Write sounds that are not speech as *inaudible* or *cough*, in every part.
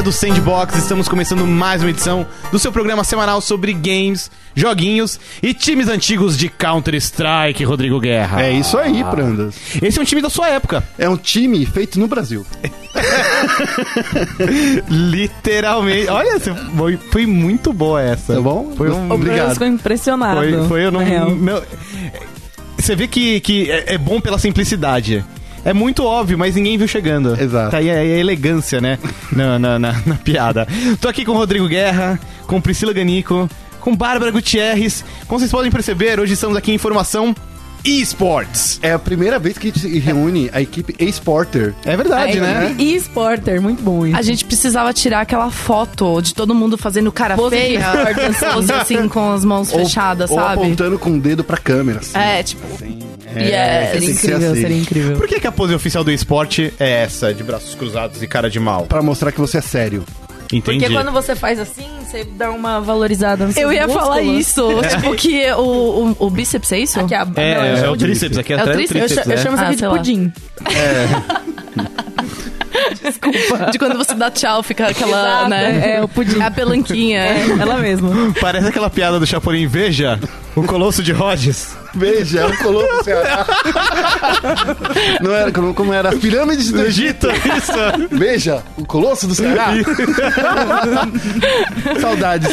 Galera do Sandbox, estamos começando mais uma edição do seu programa semanal sobre games, joguinhos e times antigos de Counter-Strike, Rodrigo Guerra. É isso aí, Prandas. Esse é um time da sua época. É um time feito no Brasil. *laughs* Literalmente. Olha, foi, foi muito boa essa. Tá bom? Foi um... O Bruno ficou impressionado. Foi, foi eu não, não- Você vê que, que é, é bom pela simplicidade. É muito óbvio, mas ninguém viu chegando. Exato. Tá aí a, elegância, né? na, na, na- na piada. Tô aqui com o Rodrigo Guerra, com Priscila Ganico, com Bárbara Gutierrez. Como vocês podem perceber, hoje estamos aqui em informação eSports. É a primeira vez que a gente reúne a equipe eSporter. É verdade, Aí, né? E Sporter, muito bom isso. A gente precisava tirar aquela foto de todo mundo fazendo cara Pose feia, pose assim com as mãos fechadas, ou sabe? apontando com o dedo pra câmera. Assim. É, tipo, É, Yes. tem Seria incrível, assim. seria incrível. Por que, que a pose oficial do esporte é essa, de braços cruzados e cara de mal? Pra mostrar que você é sério. Entendi. Porque quando você faz assim, você dá uma valorizada no seu eu ia falar isso. *laughs* Tipo, que o, o, o bíceps é isso? Aqui, a, É, não, é, eu o pudim. tríceps, aqui É é o tríceps? Eu, eu né? chamo isso Ah, aqui de sei lá. pudim. De quando você dá tchau, fica aquela, Exato, né? é, o pudim. A pelanquinha. É, ela mesma. Parece aquela piada do Chapolin. Veja, o Colosso de Rhodes. Veja, é o Colosso do Ceará. Não era, como, era? As pirâmides do Egito. isso. Veja, o Colosso do Ceará. *laughs* Saudades.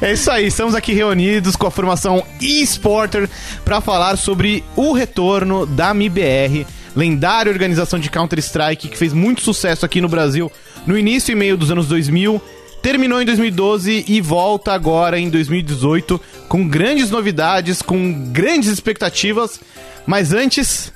É isso aí, estamos aqui reunidos com a formação eSporter para falar sobre o retorno da MIBR, lendária organização de Counter-Strike que fez muito sucesso aqui no Brasil no início e meio dos anos 2000. Terminou em 2012 e volta agora em 2018 com grandes novidades, com grandes expectativas. Mas antes,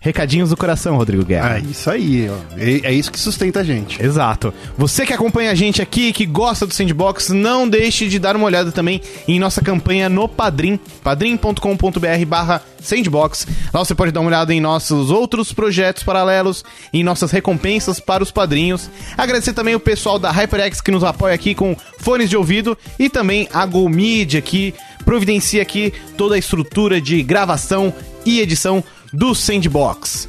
recadinhos do coração, Rodrigo Guerra. Ah, isso aí, ó. É, é isso que sustenta a gente. Exato. Você que acompanha a gente aqui, que gosta do Sandbox, não deixe de dar uma olhada também em nossa campanha no Padrim, padrim.com.br barra Sandbox. Lá você pode dar uma olhada em nossos outros projetos paralelos, em nossas recompensas para os padrinhos. Agradecer também o pessoal da HyperX que nos apoia aqui com fones de ouvido e também a Go Media que providencia aqui toda a estrutura de gravação e edição do Sandbox.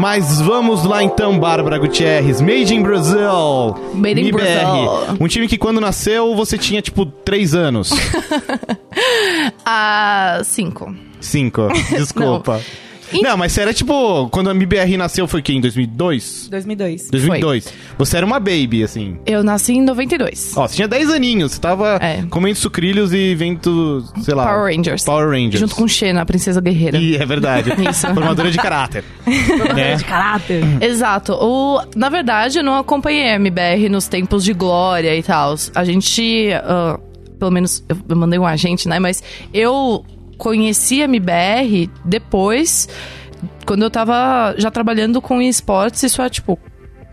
Mas vamos lá então, Bárbara Gutierrez. Made in Brazil. Made in. Brazil. Um time que quando nasceu você tinha tipo 3 anos. *laughs* Ah, cinco. 5. *laughs* Desculpa. Não. mas você era tipo. Quando a MIBR nasceu foi o quê? Em 2002? 2002. 2002. Você era uma baby, assim. Eu nasci em 92. Ó, você tinha 10 aninhos. Você tava É. comendo sucrilhos e vendo, sei lá. Power Rangers. Power Rangers. Junto com Xena, a princesa guerreira. E é verdade. *laughs* Isso. Formadora de caráter. *laughs* né? De caráter. Exato. O, na verdade, eu não acompanhei a MBR nos tempos de glória e tal. A gente, ah, pelo menos, eu mandei um agente, né? Mas eu conheci a MBR depois, quando eu tava já trabalhando com esportes, isso é tipo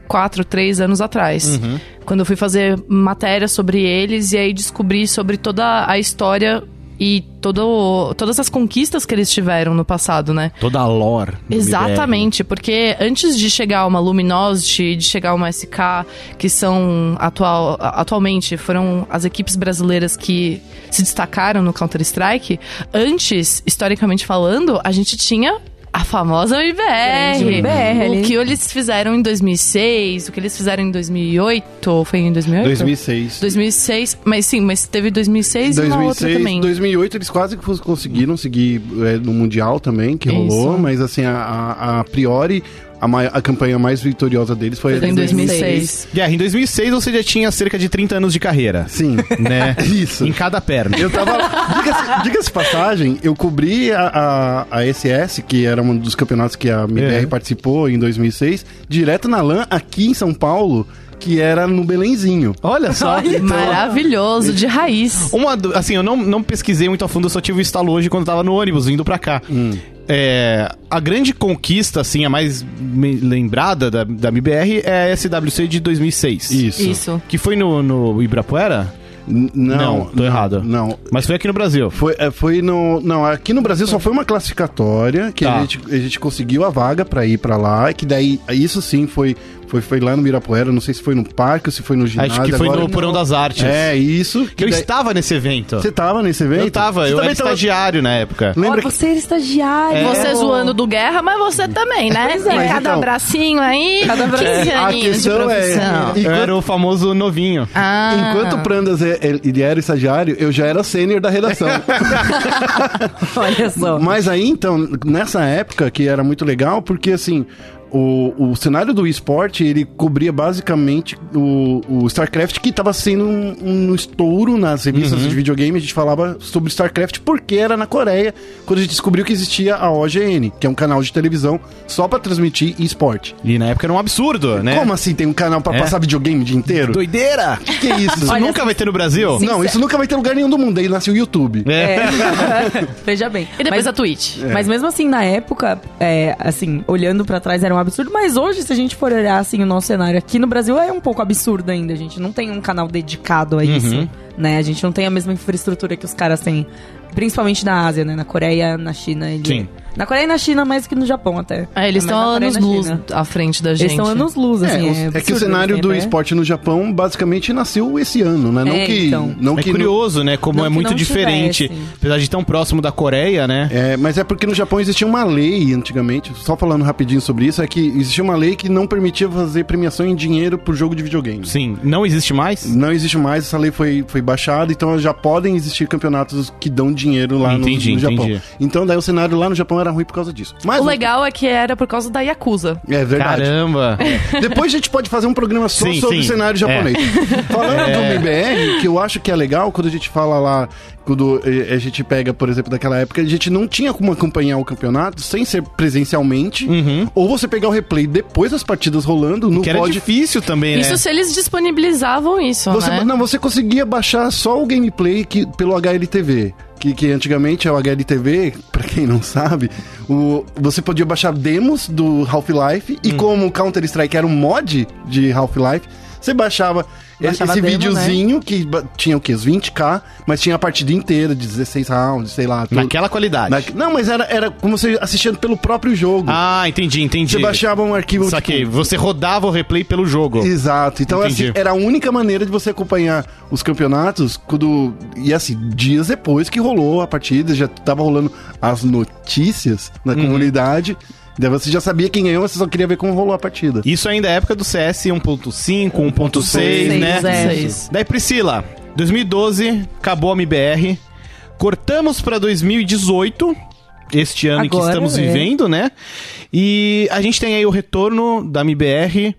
quatro, três anos atrás. Quando eu fui fazer matéria sobre eles e aí descobri sobre toda a história e todo, todas as conquistas que eles tiveram no passado, né? Toda a lore. Exatamente, porque antes de chegar uma Luminosity, de chegar uma SK, que são atual, atualmente foram as equipes brasileiras que se destacaram no Counter-Strike, antes, historicamente falando, a gente tinha a famosa. MBR o que eles fizeram em 2006, o que eles fizeram em 2008, ou foi em 2008? 2006. 2006, mas sim, mas teve 2006, e uma outra 2006, também. 2008 eles quase conseguiram seguir é, no Mundial também, que rolou, Isso. mas assim, a, a, a priori, a, a campanha mais vitoriosa deles foi, Foi a em de 2006. Guerra, em 2006 você já tinha cerca de 30 anos de carreira. Sim, Né? *laughs* isso. Em cada perna. Eu tava. Diga-se diga-se passagem, eu cobri a, a, a SS, que era um dos campeonatos que a MBR É. participou em 2006, direto na LAN aqui em São Paulo, que era no Belenzinho. Olha só. Maravilhoso, de raiz. Uma, do- assim, eu não, não pesquisei muito a fundo, eu só tive o estalo hoje quando eu tava no ônibus, indo pra cá. É, a grande conquista, assim, a mais lembrada da, da MBR é a SWC de 2006. Isso. Isso. Que foi no, no Ibirapuera? N- Não, Não, tô errado. Não. Mas foi aqui no Brasil. Foi, é, foi no. Não, aqui no Brasil só foi uma classificatória que Tá. a, gente, a gente conseguiu a vaga pra ir pra lá. Que daí, isso sim foi, Foi, foi lá no Mirapuera, não sei se foi no parque ou se foi no ginásio. Acho que foi agora- no Porão das Artes. É, isso. Que eu daí- estava nesse evento. Você tava nesse evento? Eu tava, Você eu era também tava- estagiário na época. Lembra Ó, você era estagiário. Você zoando do Guerra, mas você também, né? Pois é. Mas cada então- bracinho aí, Cada 15 bracinho. A questão é- profissão. E Eu era o famoso novinho. Ah. Enquanto o Prandas é- ele era estagiário, eu já era sênior da redação. *laughs* Olha só. Mas aí, então, nessa época, que era muito legal, porque assim. O, o cenário do esporte, ele cobria basicamente o, o StarCraft, que estava sendo um, um estouro nas revistas de videogame. A gente falava sobre StarCraft porque era na Coreia, quando a gente descobriu que existia a OGN, que é um canal de televisão só para transmitir esporte. E na época era um absurdo, né? Como assim tem um canal para É. passar videogame o dia inteiro? Doideira! Que que é isso? Isso nunca vai ter no Brasil? Não, isso nunca vai ter lugar nenhum do mundo. Aí nasceu o YouTube. É. É. *laughs* Veja bem. E depois Mas- a Twitch. Mas mesmo assim, na época, é, assim, olhando pra trás era um absurdo. Mas hoje, se a gente for olhar, assim, o nosso cenário aqui no Brasil é um pouco absurdo ainda. A gente não tem um canal dedicado a isso, né? A gente não tem a mesma infraestrutura que os caras têm. Principalmente na Ásia, né? Na Coreia, na China. ele- Sim. Na Coreia e na China, mais que no Japão até. É, eles estão anos luz China. à frente da gente. Eles estão anos luz, É, assim. os- é, que o absurdo, cenário assim, do esporte no Japão basicamente nasceu esse ano, né? Não É, que. então. Não É que curioso, né? Como é muito diferente. tivesse. Apesar de tão próximo da Coreia, né? É, mas é porque no Japão existia uma lei antigamente, só falando rapidinho sobre isso, é que existia uma lei que não permitia fazer premiação em dinheiro por jogo de videogame. Sim. Não existe mais? Não existe mais, essa lei foi, foi baixada, então já podem existir campeonatos que dão dinheiro lá no- Entendi, no, Japão. entendi. Então daí o cenário lá no Japão era ruim por causa disso. Mas O legal é que era por causa da Yakuza. É verdade. Caramba! Depois a gente pode fazer um programa só Sim, sobre sim. o cenário japonês. *laughs* Falando do MBR, que eu acho que é legal, quando a gente fala lá, quando eh, a gente pega, por exemplo, daquela época, a gente não tinha como acompanhar o campeonato sem ser presencialmente, ou você pegar o replay depois das partidas rolando no Que era VOD. difícil também, né? Isso se eles disponibilizavam isso, Você, né? Não, você conseguia baixar só o gameplay que, pelo HLTV. Que, que antigamente é o HLTV, pra quem não sabe, o, você podia baixar demos do Half-Life Hum. e como o Counter-Strike era um mod de Half-Life, você baixava, Baixava esse demo, né? videozinho que ba- tinha o quê? Os 20k, mas tinha a partida inteira de 16 rounds, sei lá. tudo. Naquela qualidade. Na- Não, mas era, era como você assistindo pelo próprio jogo. Ah, entendi, entendi. você baixava um arquivo. Saquei. tipo, Você rodava o replay pelo jogo. Exato. Então, Entendi. assim, era a única maneira de você acompanhar os campeonatos quando. E assim, dias depois que rolou a partida, já tava rolando as notícias na Uhum. comunidade. Daí você já sabia quem ganhou, você só queria ver como rolou a partida. Isso ainda é época do CS 1.5, 1.6, né? é. Seis. Daí, Priscila, 2012, acabou a MBR. Cortamos pra 2018, este ano em que Agora, estamos é. vivendo, né? E a gente tem aí o retorno da MBR.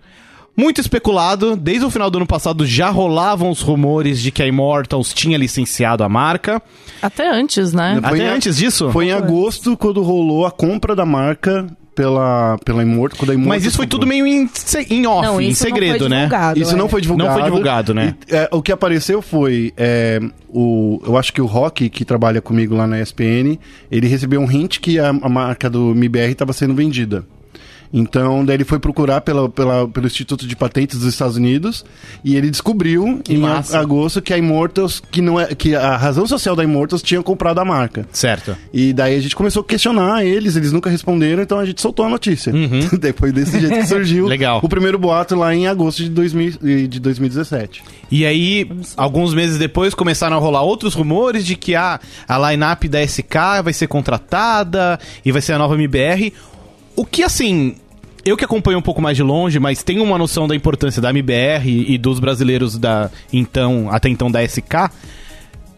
Muito especulado, desde o final do ano passado já rolavam os rumores de que a Immortals tinha licenciado a marca. Até antes, né? Foi Até em- antes disso? Foi em agosto quando rolou a compra da marca pela, pela Immortal. Quando a Immortal Mas isso foi tudo meio em, em off, Não, em isso não segredo, foi né? divulgado, Isso é. não foi divulgado. Não foi divulgado, né? E, é, o que apareceu foi. é, o, eu acho que o Rock, que trabalha comigo lá na ESPN, ele recebeu um hint que a, a marca do MIBR estava sendo vendida. Então, daí ele foi procurar pela, pela- pelo Instituto de Patentes dos Estados Unidos e ele descobriu Que em massa. agosto que a Immortals, que não é, que a razão social da Immortals tinha comprado a marca. Certo. E daí a gente começou a questionar eles, eles nunca responderam, então a gente soltou a notícia. *laughs* Depois desse jeito que surgiu Uhum. *laughs* Legal. o primeiro boato lá em agosto de, 2000, e- de 2017. E aí, alguns meses depois, começaram a rolar outros rumores de que a, a line-up da SK vai ser contratada e vai ser a nova MBR. O que, assim, eu que acompanho um pouco mais de longe, mas tenho uma noção da importância da MBR e dos brasileiros da então, até então da SK,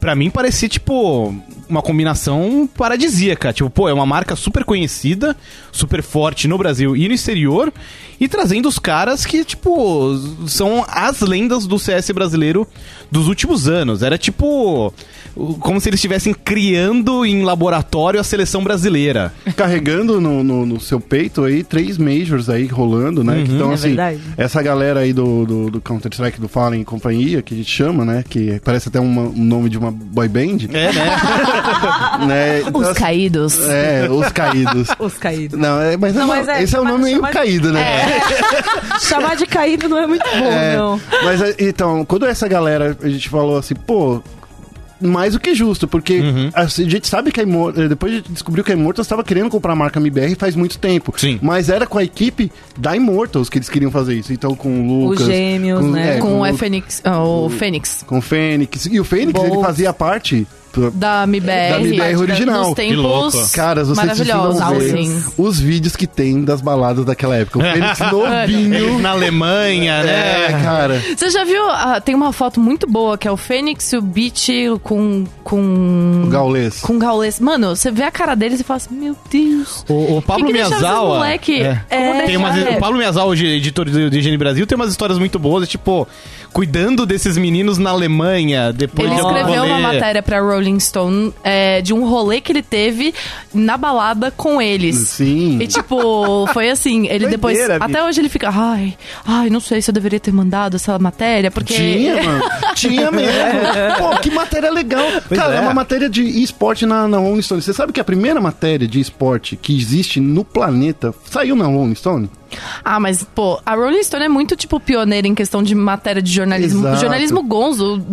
pra mim parecia, tipo, uma combinação paradisíaca. Tipo, pô, é uma marca super conhecida, super forte no Brasil e no exterior, e trazendo os caras que, tipo, são as lendas do CS brasileiro dos últimos anos. Era tipo. Como se eles estivessem criando em laboratório a seleção brasileira. Carregando no, no, no seu peito aí três majors aí rolando, né? então, É assim, verdade. essa galera aí do, do, do Counter-Strike, do Fallen e companhia, que a gente chama, né? Que parece até uma- um nome de uma boy band, É, né? *laughs* né? Então, Os assim, caídos. É, os caídos. *laughs* Os caídos. Não, é, mas, Não, não, mas é, esse é o nome meio chamar- caído, né? *laughs* Chamar de caído não é muito bom, É, não. Mas é, então, quando essa galera, a gente falou assim, pô, mais do que justo, porque Uhum. a gente sabe que a Immortals, depois a gente descobriu que a Immortals estava querendo comprar a marca MBR faz muito tempo. Sim. Mas era com a equipe da Immortals que eles queriam fazer isso. Então com o Lucas. gêmeos, com, né? é, Com o o- Fênix, ah, o Fênix. com o Fênix. E o Fênix, ele fazia parte. Da MBR. Da MBR original. Dos Que louco. tempos Caras, vocês precisam ver assim. os vídeos que tem das baladas daquela época. O Fênix Eles *laughs* novinho. na Alemanha, É, né? cara. Você já viu? ah, tem uma foto muito boa que é o Fênix e o Beat com. com. O Gaulês. Com Gaules. Mano, você vê a cara deles e fala assim: Meu Deus. O, o Pablo Que que Miyazawa. moleque? é. É, tem umas, é. O Pablo Miyazawa, hoje editor do Higiene Brasil, tem umas histórias muito boas, tipo, cuidando desses meninos na Alemanha, depois Ele escreveu uma matéria pra Rolling Stone é, de um rolê que ele teve na balada com eles. Sim. E tipo, foi assim, ele depois. Doideira, bicho. Até hoje ele fica, ai, ai, não sei se eu deveria ter mandado essa matéria, porque. Tinha, mano. *laughs* Tinha mesmo. Pô, que matéria legal. Pois Cara, é. é. uma matéria de esporte na, na Rolling Stone. Você sabe que a primeira matéria de esporte que existe no planeta saiu na Rolling Stone? Ah, mas, pô, a Rolling Stone é muito, tipo, pioneira em questão de matéria de jornalismo. Exato. O jornalismo gonzo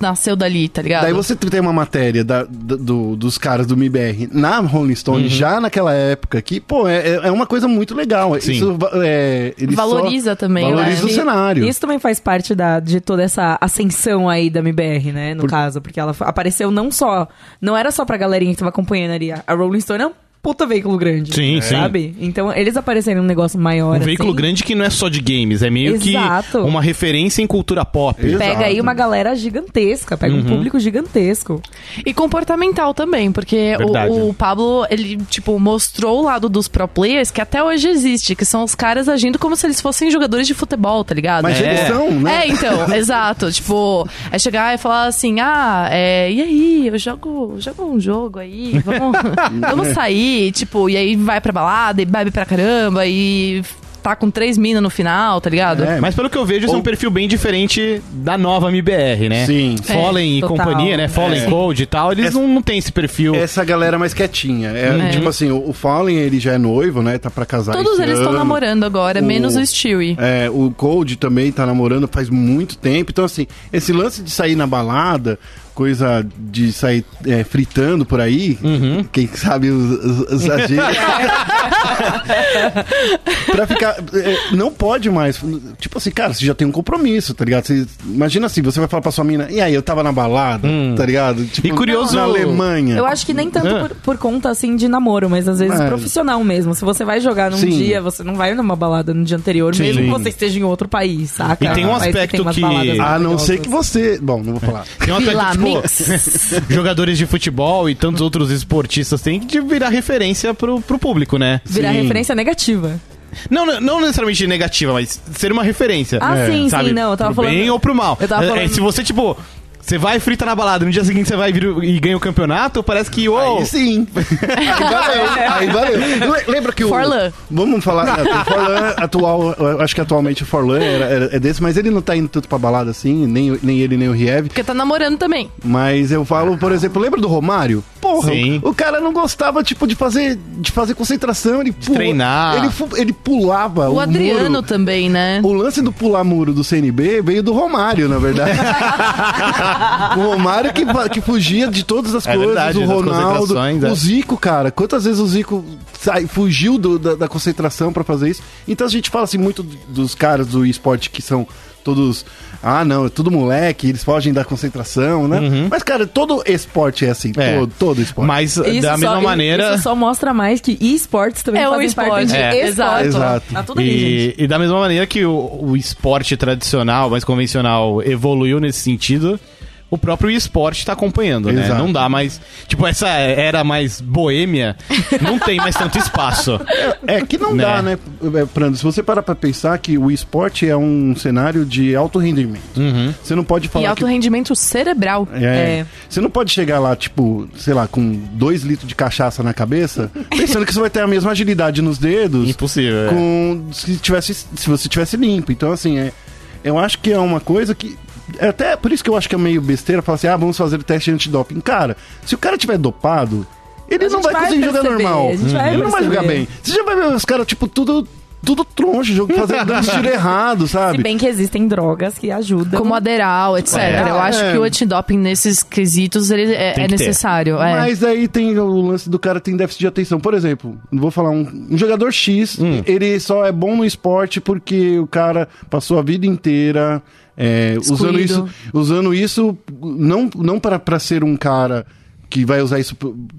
nasceu dali, tá ligado? Daí você tem uma matéria da- da- do- dos caras do MIBR na Rolling Stone, já naquela época, que, pô, é, é uma coisa muito legal. Sim. Isso é, Valoriza também, eu Valoriza acho o que cenário. Isso também faz parte da, de toda essa ascensão aí da MBR, né? No Por- caso, porque ela apareceu não só. Não era só pra galerinha que tava acompanhando ali. A Rolling Stone é um puta veículo grande. Sim, sim. Sabe? Então eles aparecerem num negócio maior. Um veículo assim, grande que não é só de games, é meio Exato. que uma referência em cultura pop. Exato. Pega aí uma galera gigantesca, pega Uhum. um público gigantesco. E comportamental também, porque o, o Pablo, ele, tipo, mostrou o lado dos pro players que até hoje existe, que são os caras agindo como se eles fossem jogadores de futebol, tá ligado? Mas É. eles são, né? É, então, *laughs* exato. Tipo, é chegar e falar assim, ah, é, e aí, eu jogo, jogo um jogo aí, vamos, *laughs* vamos sair, tipo, e aí vai pra balada e bebe pra caramba e tá com três minas no final, tá ligado? É, Mas pelo que eu vejo, esse é um Ou- perfil bem diferente da nova MBR, né? Sim. Fallen e É, total. companhia, né? Fallen É. Code e tal, eles Essa- não, não têm esse perfil. Essa galera mais quietinha. É, Tipo assim, o, o Fallen, ele já é noivo, né? Tá pra casar Todos eles estão namorando agora, O- menos o Stewie. É, o Cold também tá namorando faz muito tempo. Então, assim, esse lance de sair na balada, coisa de sair é, fritando por aí, quem sabe os, agentes. *laughs* pra ficar. é, não pode mais. Tipo assim, cara, você já tem um compromisso, tá ligado? Você- imagina assim, você vai falar pra sua mina, e aí, eu tava na balada, tá ligado? Tipo, E curioso- Na Alemanha. Eu acho que nem tanto por, por conta, assim, de namoro, mas às vezes É. profissional mesmo. Se você vai jogar num Sim. dia, você não vai numa balada no dia anterior, Sim. mesmo que você esteja em outro país, saca? E tem um aspecto que- A não ser que você. Bom, não vou falar. Tem um aspecto, tipo, Mix. *laughs* jogadores de futebol e tantos outros esportistas têm que virar referência pro, pro público, né? Virar Sim. referência negativa. Não, não- não necessariamente negativa, mas ser uma referência. Ah, É, sim, sabe? sim, não, eu tava pro falando... bem ou pro mal. Eu tava É, é, falando- se você, tipo, você vai e frita na balada, no dia seguinte você vai vir e ganha o campeonato, parece que, uou, Aí sim. *laughs* Aí valeu. Aí valeu. Le- Lembra que o. Forlan. Vamos falar. o Forlan atual. eu Acho que atualmente o Forlan era, era- é desse, mas ele não tá indo tanto pra balada assim, nem, nem ele, nem o Riev. Porque tá namorando também. Mas eu falo, por exemplo, lembra do Romário? Porra, Sim. o, o cara não gostava, tipo, de fazer, de fazer concentração, ele pula- treinar. Ele, ele pulava. O, Adriano muro. também, né? O lance do pular muro do CNB veio do Romário, na verdade. *laughs* *laughs* o Romário que, que fugia de todas as É coisas, verdade, o Ronaldo, é. o Zico, cara. Quantas vezes o Zico sai- fugiu do- da, da concentração pra fazer isso? Então a gente fala assim muito dos caras do esporte que são todos. Ah, não, é tudo moleque, eles fogem da concentração, né? Mas, cara, todo esporte é assim. Uhum. É. Todo, todo esporte. mas Isso da só- mesma i- maneira... Isso só mostra mais que esportes também É um fazem esporte. parte de É. esporte. Exato. Tá tudo aí, gente. E, e da mesma maneira que o, o esporte tradicional, mais convencional, evoluiu nesse sentido, o próprio esporte tá acompanhando, né? Exato. Não dá mais. Tipo, essa era mais boêmia, não tem mais tanto espaço. É que não Né? dá, né, é, Prando? Se você parar pra pensar que o esporte é um cenário de alto rendimento. Uhum. Você não pode E falar alto que... rendimento cerebral. É, É. Você não pode chegar lá, tipo, sei lá, com dois litros de cachaça na cabeça, *laughs* pensando que você vai ter a mesma agilidade nos dedos Impossível. é. com se, tivesse, se você tivesse limpo. Então, assim, é, eu acho que é uma coisa que. É até por isso que eu acho que é meio besteira falar assim: ah, vamos fazer o teste antidoping. Cara, se o cara tiver dopado, ele A não vai vai conseguir jogar perceber, normal. gente vai ele não vai jogar bem. Você já vai ver os caras, tipo, tudo tudo troncho, jogo fazendo *laughs* dando tiro errado, Se sabe? bem que existem drogas que ajudam. Como Aderal, etc. É. Eu acho É. que o antidoping nesses quesitos ele é, é necessário. é. Mas aí tem o lance do cara tem déficit de atenção. Por exemplo, vou falar um, um jogador X, Hum. ele só é bom no esporte porque o cara passou a vida inteira é, usando isso, usando isso não não para ser um cara que vai usar isso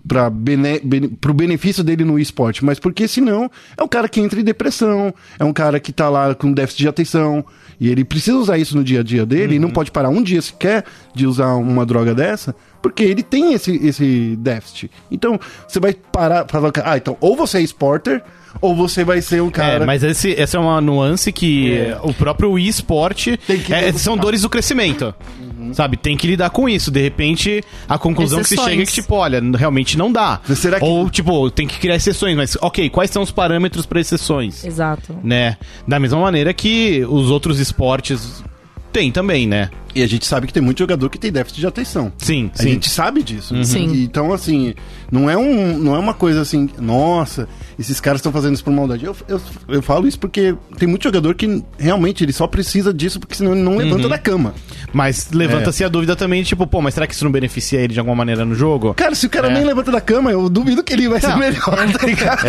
para bene, bene, pro benefício dele no esporte, mas porque senão é um cara que entra em depressão, é um cara que tá lá com déficit de atenção e ele precisa usar isso no dia a dia dele e Uhum. não pode parar um dia sequer de usar uma droga dessa, porque ele tem esse, esse déficit. Então, você vai parar, falar, ah, então ou você é esporter ou você vai ser um cara É, mas esse, essa é uma nuance que o próprio esporte Tem é, são dores do crescimento. Sabe, tem que lidar com isso. De repente, a conclusão que se Exceções. chega é que, tipo, olha, realmente não dá. Será que- Ou, tipo, tem que criar exceções, mas, ok, quais são os parâmetros para exceções? Exato. Né? Da mesma maneira que os outros esportes têm também, né? E a gente sabe que tem muito jogador que tem déficit de atenção. Sim, A sim. gente sabe disso. Sim. E, Então, assim, não é, um, não é uma coisa assim, nossa, esses caras estão fazendo isso por maldade. Eu, eu, eu falo isso porque tem muito jogador que realmente ele só precisa disso porque senão ele não levanta da cama. Mas levanta-se a dúvida também, tipo, pô, mas será que isso não beneficia ele de alguma maneira no jogo? Cara, se o cara É. nem levanta da cama, eu duvido que ele vai ser Não. melhor, tá *laughs* ligado?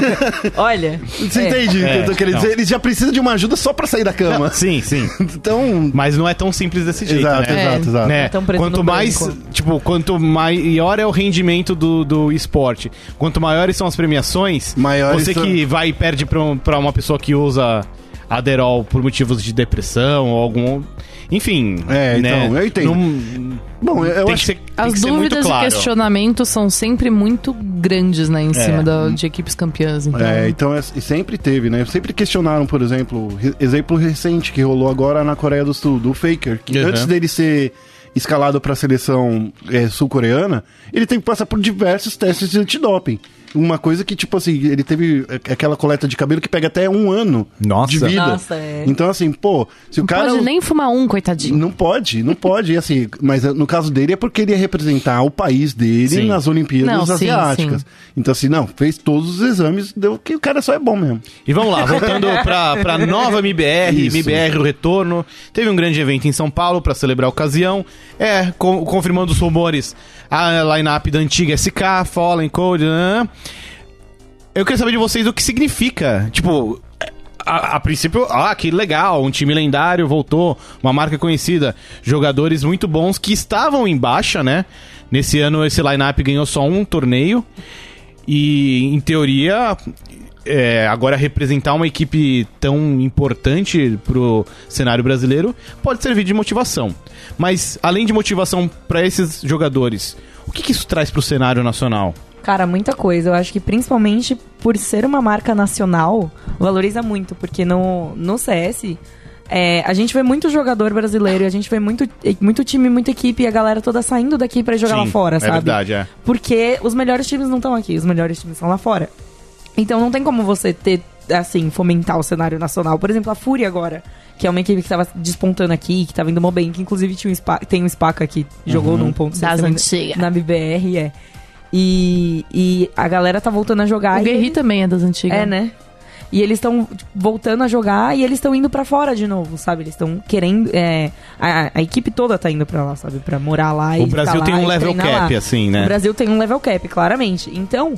*laughs* Olha. Você é. entende o que É, eu tô querendo não. dizer? Ele já precisa de uma ajuda só pra sair da cama. Sim, sim. *laughs* Então. Mas não é tão simples desse jeito, Exato, né? exato, exato. né? Quanto mais, branco. tipo, quanto maior é o rendimento do, do esporte, quanto maiores são as premiações, Maiores você são- que vai e perde pra, um- pra uma pessoa que usa Aderol por motivos de depressão ou algum... Enfim, É, né? então, eu entendo. Não- Bom, eu, tem acho que ser, tem As que ser muito dúvidas claro. e questionamentos são sempre muito grandes, né, em cima É. da- de equipes campeãs. Então, É, então é- e sempre teve, né? Sempre questionaram, por exemplo, re- exemplo recente que rolou agora na Coreia do Sul, do Faker, que Uhum. antes dele ser escalado para a seleção é, sul-coreana, ele teve que passar por diversos testes de antidoping. Uma coisa que, tipo assim, ele teve aquela coleta de cabelo que pega até um ano Nossa. de vida. Nossa, é. Então, assim, pô, se o não cara. pode nem fumar um, coitadinho. Não pode, não pode. E assim, mas eh, no caso dele é porque ele ia representar o país dele Sim. nas Olimpíadas Não, sim, Asiáticas. sim. Então, assim, não, fez todos os exames, deu que o cara só é bom mesmo. E vamos lá, voltando *laughs* pra, pra nova MBR, Isso. MBR o retorno. Teve um grande evento em São Paulo pra celebrar a ocasião. É, com- confirmando os rumores, a line-up da antiga SK, Fallen Code. né? Eu queria saber de vocês o que significa. Tipo, a, a princípio, ah, que legal, um time lendário voltou, uma marca conhecida, jogadores muito bons que estavam em baixa, né? Nesse ano esse line-up ganhou só um torneio. E, em teoria, é, agora representar uma equipe tão importante pro cenário brasileiro pode servir de motivação. Mas, além de motivação para esses jogadores, o que, que isso traz pro cenário nacional? Cara, muita coisa. Eu acho que principalmente por ser uma marca nacional, valoriza muito, porque no, no CS. é, a gente vê muito jogador brasileiro, e a gente vê muito, muito time, muita equipe e a galera toda saindo daqui pra ir jogar lá Sim, fora, é sabe? verdade, é. Porque os melhores times não estão aqui, os melhores times estão lá fora. Então não tem como você ter, assim, fomentar o cenário nacional. Por exemplo, a Fúria agora, que é uma equipe que tava despontando aqui, que tava indo mó bem, que inclusive tinha um Spa, tem um Spaca que jogou num ponto Das antigas. Na BBR, é. E, e a galera tá voltando a jogar. O Guerri também é das antigas. É, né? E eles estão voltando a jogar e eles estão indo pra fora de novo, sabe? Eles estão querendo. é, a, a equipe toda tá indo pra lá, sabe? Pra morar lá e O Brasil ficar tem lá um level cap, lá. assim, O né? Brasil tem um level cap, claramente. Então,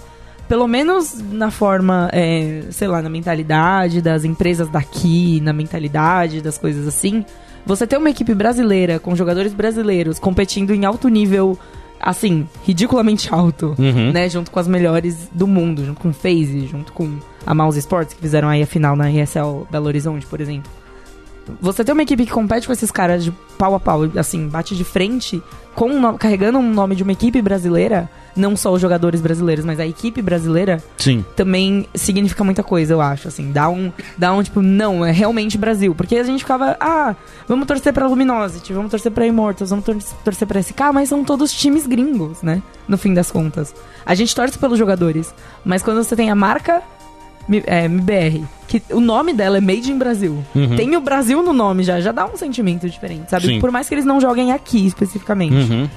pelo menos na forma, é, sei lá, na mentalidade das empresas daqui, na mentalidade das coisas assim, você ter uma equipe brasileira com jogadores brasileiros competindo em alto nível, assim, ridiculamente alto, Uhum. né? Junto com as melhores do mundo, junto com FaZe, junto com a Mouse Sports, que fizeram aí a final na ESL Belo Horizonte, por exemplo. Você ter uma equipe que compete com esses caras de pau a pau, assim, bate de frente, com um carregando um nome de uma equipe brasileira, não só os jogadores brasileiros, mas a equipe brasileira, Sim. também significa muita coisa, eu acho, assim, dá um, dá um tipo, não, é realmente Brasil, porque a gente ficava, ah, vamos torcer pra Luminosity, vamos torcer pra Immortals, vamos tor torcer pra SK, mas são todos times gringos, né, no fim das contas. A gente torce pelos jogadores, mas quando você tem a marca é, MBR, que o nome dela é Made in Brasil, Uhum. tem o Brasil no nome já, já dá um sentimento diferente, sabe? Sim. Por mais que eles não joguem aqui especificamente. Uhum.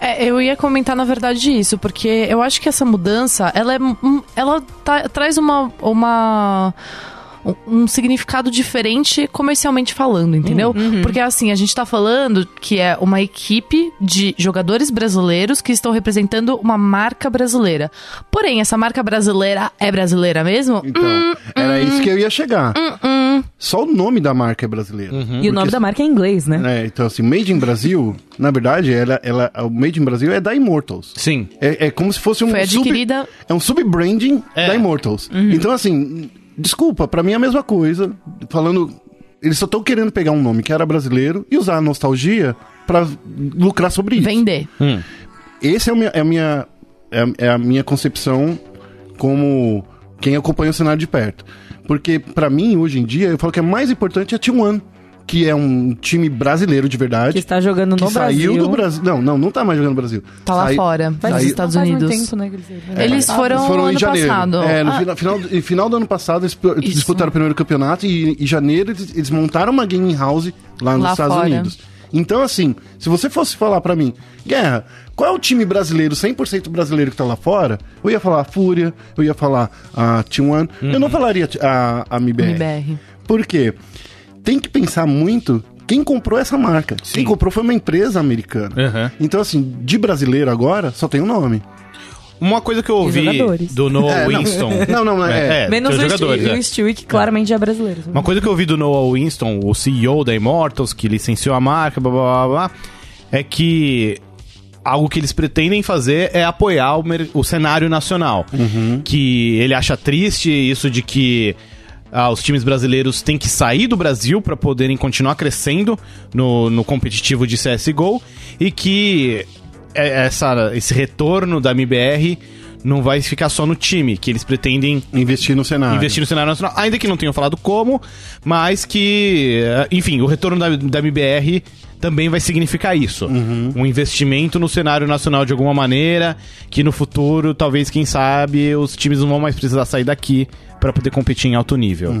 É, eu ia comentar na verdade isso, porque eu acho que essa mudança, ela é, ela tá- traz uma, uma um, significado diferente comercialmente falando, entendeu? Porque assim, a gente tá falando que é uma equipe de jogadores brasileiros que estão representando uma marca brasileira. Porém, essa marca brasileira é brasileira mesmo? Então, Hum, era isso que eu ia chegar. Só o nome da marca é brasileiro. E o nome da marca é em inglês, né? É, então assim, Made in Brasil, na verdade, ela, ela, o Made in Brasil é da Immortals. Sim. É, é como se fosse um Foi sub- adquirida- é um sub-branding É. da Immortals. Então, assim, desculpa, pra mim é a mesma coisa. Falando. Eles só estão querendo pegar um nome que era brasileiro e usar a nostalgia pra lucrar sobre isso. Vender. Esse é, o minha, é, a minha, é, a- é a minha concepção como quem acompanha o cenário de perto. Porque, pra mim, hoje em dia, eu falo que é mais importante a T1, que é um time brasileiro de verdade. Que está jogando que no saiu Brasil. do Brasil. Não, não, não tá mais jogando no Brasil. Tá lá Sai- fora, Faz- nos Estados Unidos. tempo, né, que eles- Eles foram, Eles foram ano em janeiro. passado. É, no Ah, final, final, no final do ano passado, eles Isso. disputaram o primeiro campeonato e em janeiro eles, eles montaram uma gaming house lá nos Lá Estados fora. Unidos. Então, assim, se você fosse falar pra mim, Guerra, qual é o time brasileiro, 100% brasileiro que tá lá fora? Eu ia falar a Fúria, eu ia falar a T1, eu não falaria a, a MBR. MBR. Por quê? Tem que pensar muito quem comprou essa marca. Quem comprou foi uma empresa americana. Aham. Então, assim, de brasileiro agora, só tem um nome. Uma coisa que eu ouvi jogadores. do Noah *laughs* É, não. Winston. *laughs* Não, não, é- Menos tem o os jogadores, Stewie, é. o Stewie, que claramente é brasileiro. Uma coisa que eu ouvi do Noah Winston, o CEO da Immortals, que licenciou a marca, blá blá blá, blá é que algo que eles pretendem fazer é apoiar o, o cenário nacional. Que ele acha triste isso de que ah, os times brasileiros têm que sair do Brasil para poderem continuar crescendo no, no competitivo de CSGO e que é- essa, esse retorno da MBR não vai ficar só no time, que eles pretendem Investir no cenário. investir no cenário nacional, ainda que não tenham falado como, mas que, eh, enfim, o retorno da, da MBR também vai significar isso. Um investimento no cenário nacional de alguma maneira, que no futuro, talvez, quem sabe, os times não vão mais precisar sair daqui para poder competir em alto nível.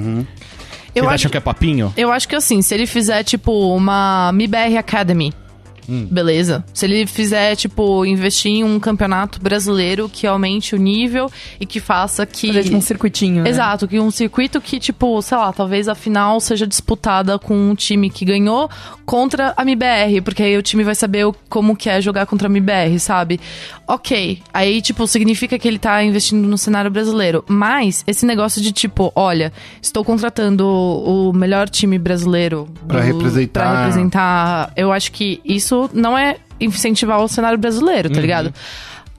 Eu Vocês acho, acham que é papinho? eu acho que assim, se ele fizer, tipo, uma MIBR Academy, beleza. Se ele fizer, tipo, investir em um campeonato brasileiro que aumente o nível e que faça que. Fazer, tipo, um circuitinho, né? Exato, que um circuito que, tipo, sei lá, talvez a final seja disputada com um time que ganhou contra a MIBR, porque aí o time vai saber o- como que é jogar contra a MIBR, sabe? Ok, aí, tipo, significa que ele tá investindo no cenário brasileiro. Mas, esse negócio de, tipo, olha, estou contratando o melhor time brasileiro Pra representar. pra representar, eu acho que isso não é incentivar o cenário brasileiro, tá ligado?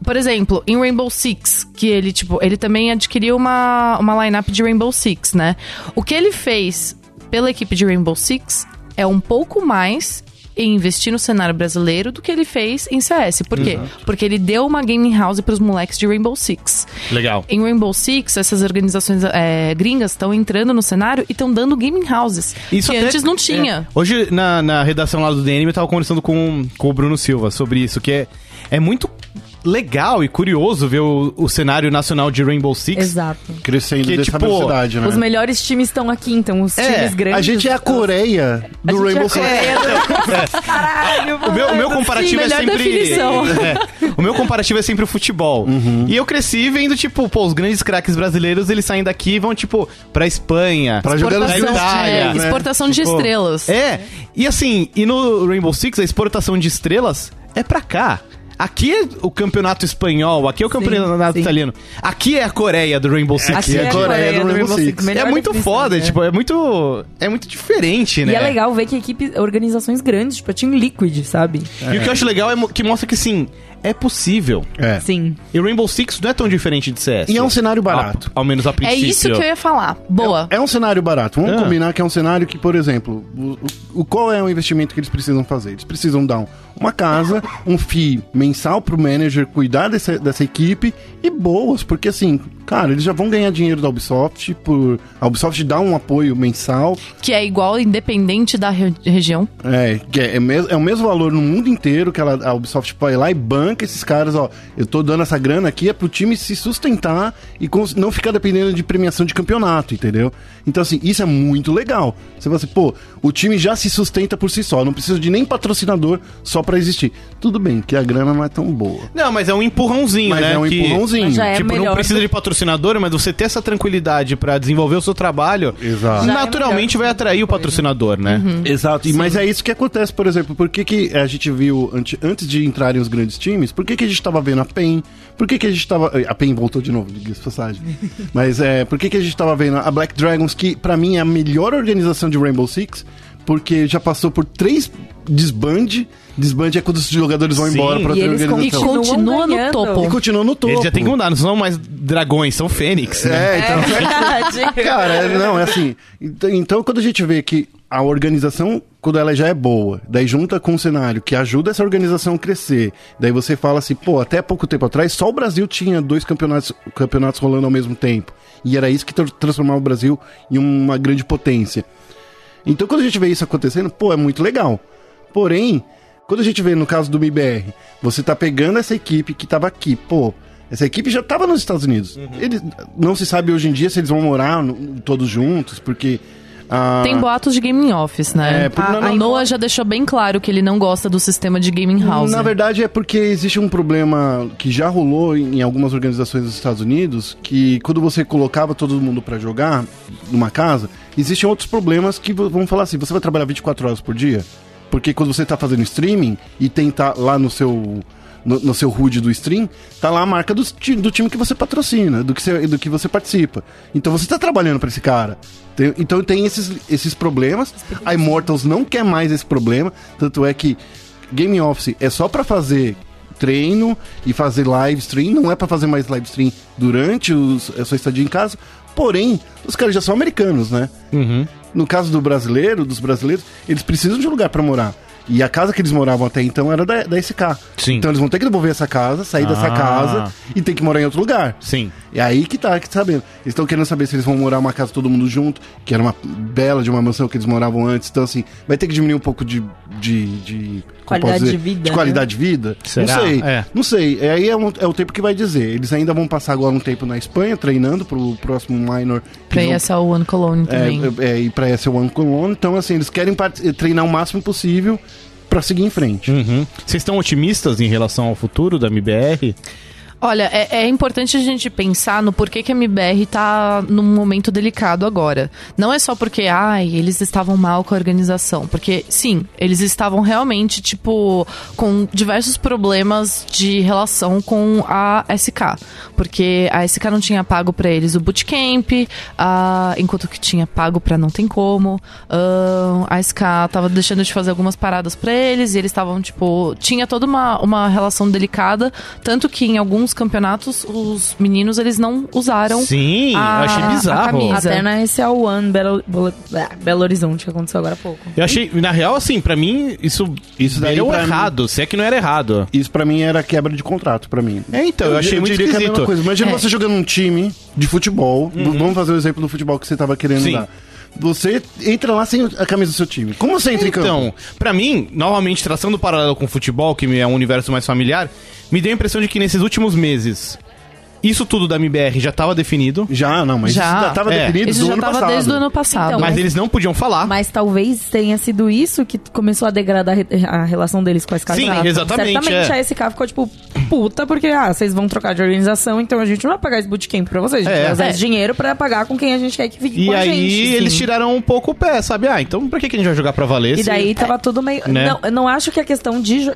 Por exemplo, em Rainbow Six, que ele, tipo, ele também adquiriu uma, uma lineup de Rainbow Six, né? O que ele fez pela equipe de Rainbow Six é um pouco mais em investir no cenário brasileiro do que ele fez em CS. Por quê? Porque ele deu uma gaming house pros moleques de Rainbow Six. Legal. Em Rainbow Six, essas organizações é, gringas estão entrando no cenário e estão dando gaming houses. que até- antes não tinha. é. Hoje, na, na redação lá do DNM, eu tava conversando com, com o Bruno Silva sobre isso, que é, é muito legal e curioso ver o, o cenário nacional de Rainbow Six. Exato. Crescendo Que, dessa tipo, velocidade, né? Os melhores times estão aqui, então os É, times grandes. A gente é a Coreia A do Rainbow é Six. Coreia do- *laughs* Caralho, O meu, o meu comparativo é melhor sempre. definição. *laughs* É, o meu comparativo é sempre o futebol. Uhum. E eu cresci vendo, tipo, pô, os grandes craques brasileiros, eles saem daqui e vão, tipo, pra Espanha, Pra jogar no Itália. é, né? exportação de Tipo, estrelas. É, e assim, e no Rainbow Six, a exportação de estrelas é pra cá. Aqui é o campeonato espanhol, aqui é o campeonato sim. italiano. Aqui é a Coreia do Rainbow Six. Aqui é é a a Coreia do Rainbow Six. Six. É muito foda, né? tipo, é muito. É muito diferente, né? E é legal ver que equipe, organizações grandes, tipo a Team Liquid, sabe? E o que eu acho legal é que mostra que sim, é possível. É. Sim. E Rainbow Six não é tão diferente de CS. E é um cenário barato. Ao, ao menos a É princípio. isso que eu ia falar. Boa. É um cenário barato. Vamos Ah. combinar que é um cenário que, por exemplo, o, o- o- qual é o investimento que eles precisam fazer? Eles precisam dar um- uma casa, um FII mensal pro manager cuidar dessa, dessa equipe e boas, porque assim, cara, eles já vão ganhar dinheiro da Ubisoft por a Ubisoft dá um apoio mensal, Que é igual independente da re- região. é, que é, é, é o mesmo valor no mundo inteiro que ela, a Ubisoft vai lá e banca esses caras, ó, eu tô dando essa grana aqui é pro time se sustentar e não ficar dependendo de premiação de campeonato, entendeu? Então assim, isso é muito legal. Você fala assim, pô, o time já se sustenta por si só, não precisa de nem patrocinador só pra existir. Tudo bem que a grana não é tão boa. Não, mas é um empurrãozinho, Mas né? é um que, empurrãozinho. Já é tipo, não melhor precisa do- de patrocinador, mas você ter essa tranquilidade pra desenvolver o seu trabalho, Exato. É naturalmente vai atrair o patrocinador, né? Exato, e, mas é isso que acontece, por exemplo, por que, que a gente viu, ante- antes de entrarem os grandes times, por que, que a gente tava vendo a PEN, por que, que a gente tava... A PEN voltou de novo, diga-se de passagem. *laughs* mas é, por que, que a gente tava vendo a Black Dragons, que pra mim é a melhor organização de Rainbow Six, porque já passou por três desbande, desbande é quando os jogadores vão Sim. embora pra E outra eles E organização. Continuam continua no topo. E continua no topo. Eles já tem que mudar, não são mais dragões, são fênix, né? É, então... É verdade. *laughs* Cara, é- não, é assim. Então, então, quando a gente vê que a organização, quando ela já é boa, daí junta com um cenário que ajuda essa organização a crescer, daí você fala assim, pô, até pouco tempo atrás, só o Brasil tinha dois campeonatos, campeonatos rolando ao mesmo tempo. E era isso que tra- transformava o Brasil em uma grande potência. Então, quando a gente vê isso acontecendo, pô, é muito legal. Porém, quando a gente vê no caso do MIBR, você tá pegando essa equipe que tava aqui, pô, essa equipe já tava nos Estados Unidos. Eles, não se sabe hoje em dia se eles vão morar no- todos juntos, porque. ah, Tem boatos de gaming office, né? É, porque a, não- a não- Noah já deixou bem claro que ele não gosta do sistema de gaming house. Na verdade é porque existe um problema que já rolou em algumas organizações dos Estados Unidos, que quando você colocava todo mundo pra jogar numa casa, existem outros problemas que v- vamos falar assim, você vai trabalhar 24 horas por dia? Porque quando você tá fazendo streaming e tem tá lá no seu no, no seu HUD do stream, tá lá a marca do, do time que você patrocina, do que você, do que você participa. Então você tá trabalhando pra esse cara. Tem- então tem esses, esses problemas. A Immortals não quer mais esse problema, tanto é que Game Office é só pra fazer treino e fazer live stream, não é pra fazer mais live stream durante os, a sua estadia em casa. Porém, os caras já são americanos, né? Uhum. No caso do brasileiro, dos brasileiros, eles precisam de um lugar pra morar. E a casa que eles moravam até então era da, da SK. Sim. Então eles vão ter que devolver essa casa, sair dessa Ah. casa e ter que morar em outro lugar. Sim. E aí que tá, que tá sabendo. Eles estão querendo saber se eles vão morar uma casa todo mundo junto, que era uma bela de uma mansão que eles moravam antes. Então, assim, vai ter que diminuir um pouco de. de, de Qualidade dizer? de vida, De né? qualidade de vida. Será? Não sei. É. Não sei. É, Aí é, um- é o tempo que vai dizer. Eles ainda vão passar agora um tempo na Espanha, treinando pro próximo minor. Pra vão- essa One Cologne também. é, é, e pra essa One Colon. Então, assim, eles querem part- treinar o máximo possível pra seguir em frente. Uhum. Vocês estão otimistas em relação ao futuro da MBR? Olha, é, é importante a gente pensar no porquê que a MBR tá num momento delicado agora. Não é só porque, ai, eles estavam mal com a organização. Porque, sim, eles estavam realmente, tipo, com diversos problemas de relação com a SK. Porque a SK não tinha pago pra eles o bootcamp, ah, enquanto que tinha pago pra não tem como. A SK tava deixando de fazer algumas paradas pra eles e eles estavam, tipo, tinha toda uma, uma relação delicada. Tanto que em alguns campeonatos os meninos eles não usaram. Sim, a- eu achei a bizarro. camisa. Até na esse One Belo, Belo, ah, Belo Horizonte, que aconteceu agora há pouco. Eu achei, na real, assim, pra mim, isso, Isso daí deu pra mim- errado, se é que não era errado. Isso pra mim era quebra de contrato, pra mim. É, então, eu achei muito diria que é a mesma esquisito. coisa. Imagina É. você jogando um time de futebol. v- Vamos fazer o exemplo do futebol que você tava querendo Sim. dar. Você entra lá sem a camisa do seu time. Como você entra em campo? Então, pra mim, novamente, traçando o paralelo com o futebol, que é um universo mais familiar, me deu a impressão de que nesses últimos meses, isso tudo da MBR já tava definido, Já, não, mas Já. isso já tava É. definido Isso do já ano tava passado. desde o ano passado. Então, mas mas- eles não podiam falar. Mas talvez tenha sido isso que começou a degradar a relação deles com a SK. Sim, exatamente, Certamente é. a SK ficou tipo, puta, porque, ah, vocês vão trocar de organização, então a gente não vai pagar esse bootcamp pra vocês. A gente É. vai usar É. esse dinheiro pra pagar com quem a gente quer que fique E com a aí gente. eles sim. tiraram um pouco o pé, sabe? Ah, então pra que, que a gente vai jogar pra valer? E se- daí tava tudo meio. Né? Não, eu não acho que a questão de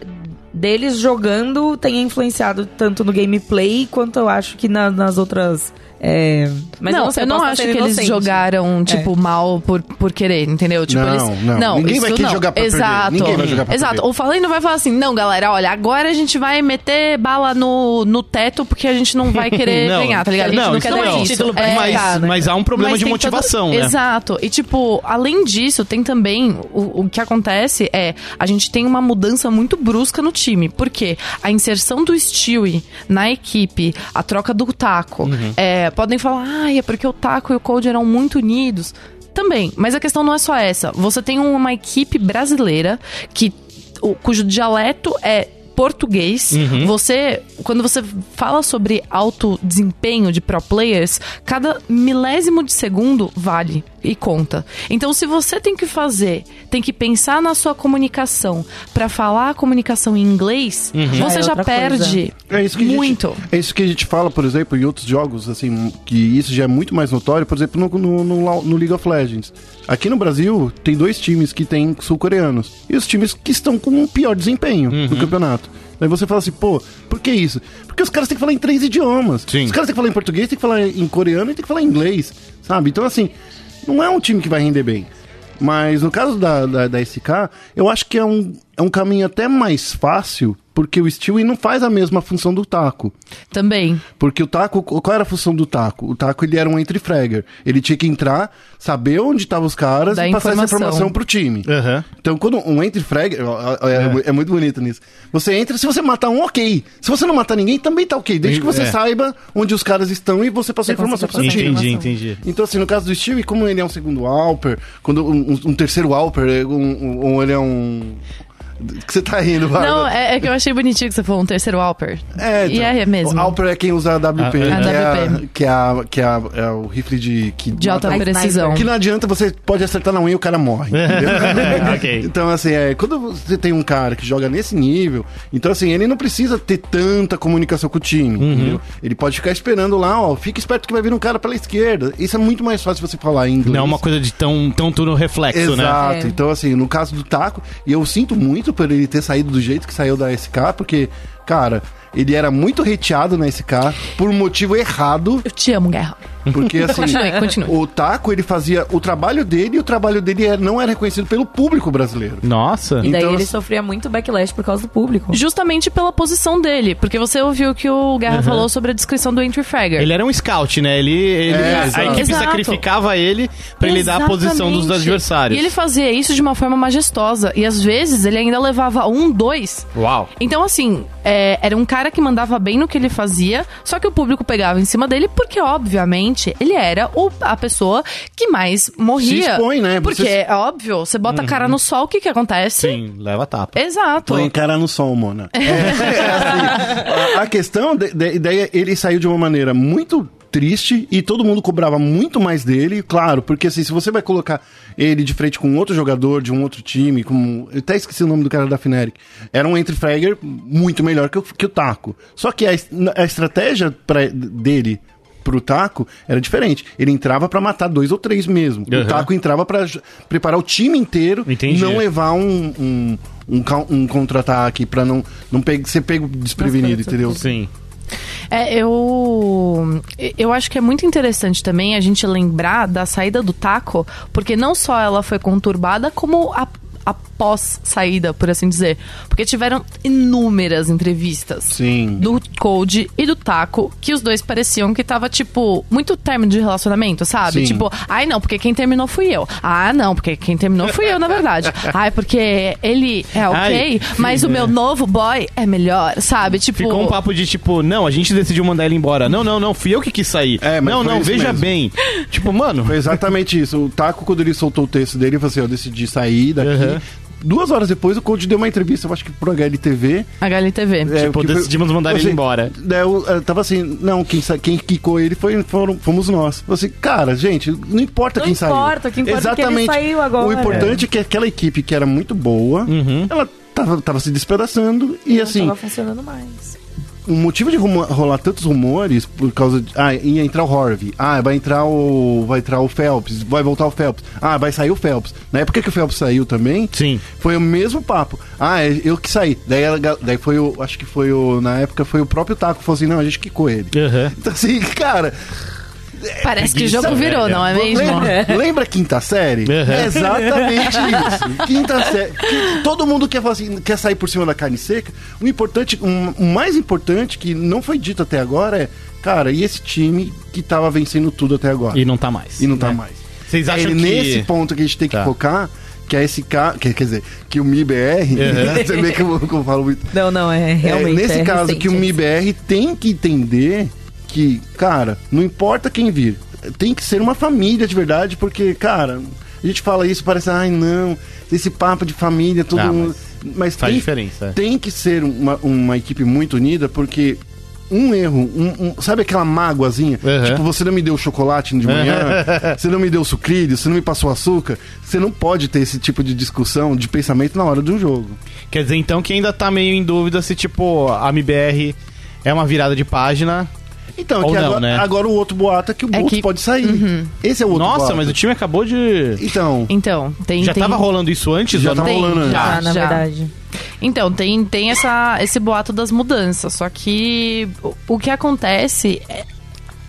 deles jogando tenha influenciado tanto no gameplay quanto eu acho que na- nas outras. É, Mas não, eu não, eu não acho que sendo eles inocente. jogaram, tipo, mal por, por querer, entendeu? Tipo, Não, eles... não. Ninguém vai querer não. jogar pra perder. Exato. Ninguém vai jogar pra Exato. perder. O Fallen não vai falar assim, não, galera, olha, agora a gente vai meter bala no, no teto porque a gente não vai *laughs* querer Não, ganhar, tá ligado? A gente não, não, quer não. dar isso. Título pra É, mas, tá, né? mas há um problema mas de tem todo- motivação, né? Exato. E, tipo, além disso, tem também. O, o que acontece é. A gente tem uma mudança muito brusca no time. Por quê? A inserção do Stewie na equipe, a troca do taco. Uhum. é, podem falar, ah, é porque o taco e o Cold eram muito unidos. Também, mas a questão não é só essa. Você tem uma equipe brasileira que o- cujo dialeto é português. Uhum. Você, quando você fala sobre alto desempenho de pro players, cada milésimo de segundo vale e conta. Então, se você tem que fazer, tem que pensar na sua comunicação pra falar a comunicação em inglês, Já você é já perde É isso que a gente- muito. é isso que a gente fala, por exemplo, em outros jogos, assim, que isso já é muito mais notório, por exemplo, no, no, no- no League of Legends. Aqui no Brasil, tem dois times que tem sul-coreanos. E os times que estão com o pior desempenho no campeonato. Daí você fala assim, pô, por que isso? Porque os caras têm que falar em três idiomas. Sim. Os caras têm que falar em português, têm que falar em coreano e têm que falar em inglês, sabe? Então, assim, não é um time que vai render bem. Mas no caso da, da, da SK, eu acho que é um, é um caminho até mais fácil, porque o Stewie não faz a mesma função do taco. Também. Porque o taco, qual era a função do taco? O taco ele era um entry fragger. Ele tinha que entrar, saber onde estavam os caras e passar essa informação. informação pro time. Aham. Então, quando um entry fragger, ó, é, é muito bonito nisso. Você entra, se você matar um, ok. Se você não matar ninguém, também tá ok. Desde que você É. saiba onde os caras estão e você passou a informação pro seu time. Entendi, informação. entendi. Então, assim, no caso do Steve, como ele é um segundo Alper, quando um, um- um terceiro Alper, um, um- ou ele é um. Que você tá rindo, Bárbara? Não, é, é que eu achei bonitinho que você falou um terceiro Alper. É, E é mesmo. O Alper é quem usa a WP, Ah, que, é. é a, WP. que, é a, que é, a- é o rifle de. Que De alta mata- precisão. Que não adianta, você pode acertar na unha e o cara morre. entendeu? *laughs* Ok. Então, assim, é, quando você tem um cara que joga nesse nível, então, assim, ele não precisa ter tanta comunicação com o time, Uhum. entendeu? Ele pode ficar esperando lá, ó, fica esperto que vai vir um cara pela esquerda. Isso é muito mais fácil você falar em inglês. Não é uma coisa de tão, tão tudo reflexo, né? Exato. É. Então, assim, no caso do Taco, e eu sinto muito por ele ter saído do jeito que saiu da SK, porque, cara, ele era muito hateado na SK por um motivo errado, Eu te amo, Guerra. porque assim. Continue, continue. O Taco, ele fazia o trabalho dele e o trabalho dele era- não era reconhecido pelo público brasileiro. Nossa. E daí Então, ele assim- sofria muito backlash por causa do público. Justamente pela posição dele. Porque você ouviu que o Guerra falou sobre a descrição do Entry Fragger. Ele era um scout, né? Ele, ele- É, a exato. equipe Exato. sacrificava ele pra ele dar a posição dos adversários. E ele fazia isso de uma forma majestosa. E às vezes ele ainda levava um, dois. Uau. Então, assim, é, era um cara que mandava bem no que ele fazia, só que o público pegava em cima dele, porque, obviamente, ele era o- a pessoa que mais morria. Se expõe, né? Porque, Você- é óbvio, você bota a cara no sol, o que que acontece? Sim, leva tapa. Exato. Põe cara no som, Mona. *laughs* É, assim, a, a questão, de, de, daí ele saiu de uma maneira muito triste e todo mundo cobrava muito mais dele, claro, porque assim, se você vai colocar ele de frente com outro jogador de um outro time, como. Eu até esqueci o nome do cara da Fnatic. Era um entry fragger muito melhor que o, que o Taco. Só que a, a estratégia pra, dele pro Taco era diferente. Ele entrava pra matar dois ou três mesmo. Uhum. O Taco entrava pra j- preparar o time inteiro Entendi. não levar um, um, um, um contra-ataque pra não, não pe ser pego desprevenido, Nossa, entendeu? Sim. É, eu. Eu acho que é muito interessante também a gente lembrar da saída do Taco, porque não só ela foi conturbada, como a. a pós-saída, por assim dizer. Porque tiveram inúmeras entrevistas Sim. do Code e do Taco, que os dois pareciam que tava, tipo, muito término de relacionamento, sabe? Sim. Tipo, ai não, porque quem terminou fui eu. Ah, não, porque quem terminou fui eu, na verdade. *laughs* Ai, porque ele é ok, Ai, mas o meu novo boy é melhor, sabe? Tipo. Ficou um papo de tipo, não, a gente decidiu mandar ele embora. Não, não, não, fui eu que quis sair. É, mas não, não, veja mesmo. bem. Tipo, mano. Foi exatamente isso. O Taco, quando ele soltou o texto dele, ele falou assim: eu decidi sair daqui. Uhum. Duas horas depois, o Coach deu uma entrevista, eu acho que pro HLTV. HLTV. É, Tipo, que decidimos mandar ele assim, embora. Daí eu, eu tava assim, não, quem, quem quicou ele foi, foram, fomos nós. Eu assim, cara, gente, não importa Não quem saiu. importa, o que importa é que ele Exatamente. saiu agora. O importante é que aquela equipe que era muito boa, Uhum. ela tava, tava se despedaçando e Não assim, tava funcionando mais. O motivo de rolar tantos rumores por causa de. Ah, ia entrar o Harvey. Ah, vai entrar o. Vai entrar o Phelps. Vai voltar o Phelps. Ah, vai sair o Phelps. Na época que o Phelps saiu também. Sim. Foi o mesmo papo. Ah, é eu que saí. Daí, ela- daí foi o. Acho que foi o. Na época foi o próprio Taco que falou assim: não, a gente quicou ele. Aham. Então, assim, *laughs* cara. Parece que o jogo virou, velho. não é mesmo? Lembra, *laughs* lembra quinta série? Uhum. É exatamente *laughs* isso. Quinta série. Todo mundo quer, falar assim, quer sair por cima da carne seca. O importante, um- o mais importante que não foi dito até agora é, cara, e esse time que tava vencendo tudo até agora? E não tá mais. E não tá né? mais. Vocês acham é que... nesse ponto que a gente tem que Tá. focar, que é esse cara, que, quer dizer, que o MIBR, Uhum. você vê que eu, que eu falo muito. Não, não, é É, realmente. nesse é caso, recente que o. MIBR tem que entender que, cara, não importa quem vir, tem que ser uma família de verdade, porque, cara, a gente fala isso, parece, ai não, esse papo de família, todo Ah, mundo. mas- mas Faz tem, diferença. tem que ser uma, uma equipe muito unida, porque um erro, um- um- sabe aquela mágoazinha? Uhum. Tipo, você não me deu chocolate de manhã, *laughs* você não me deu sucrilho, você não me passou açúcar. Você não pode ter esse tipo de discussão, de pensamento na hora um jogo. Quer dizer, então, que ainda tá meio em dúvida se, tipo, a MBR é uma virada de página. Então, Ou que não, agora, né? agora o outro boato é que o É Boltz que- pode sair. Esse é o outro Nossa, boato. mas o time acabou de. Então, Então, tem. Já tem... tava rolando isso antes? Já ou não? tava Tem, rolando antes. já, Ah, na já. verdade. Então, tem, tem essa, esse boato das mudanças. Só que o, o que acontece é,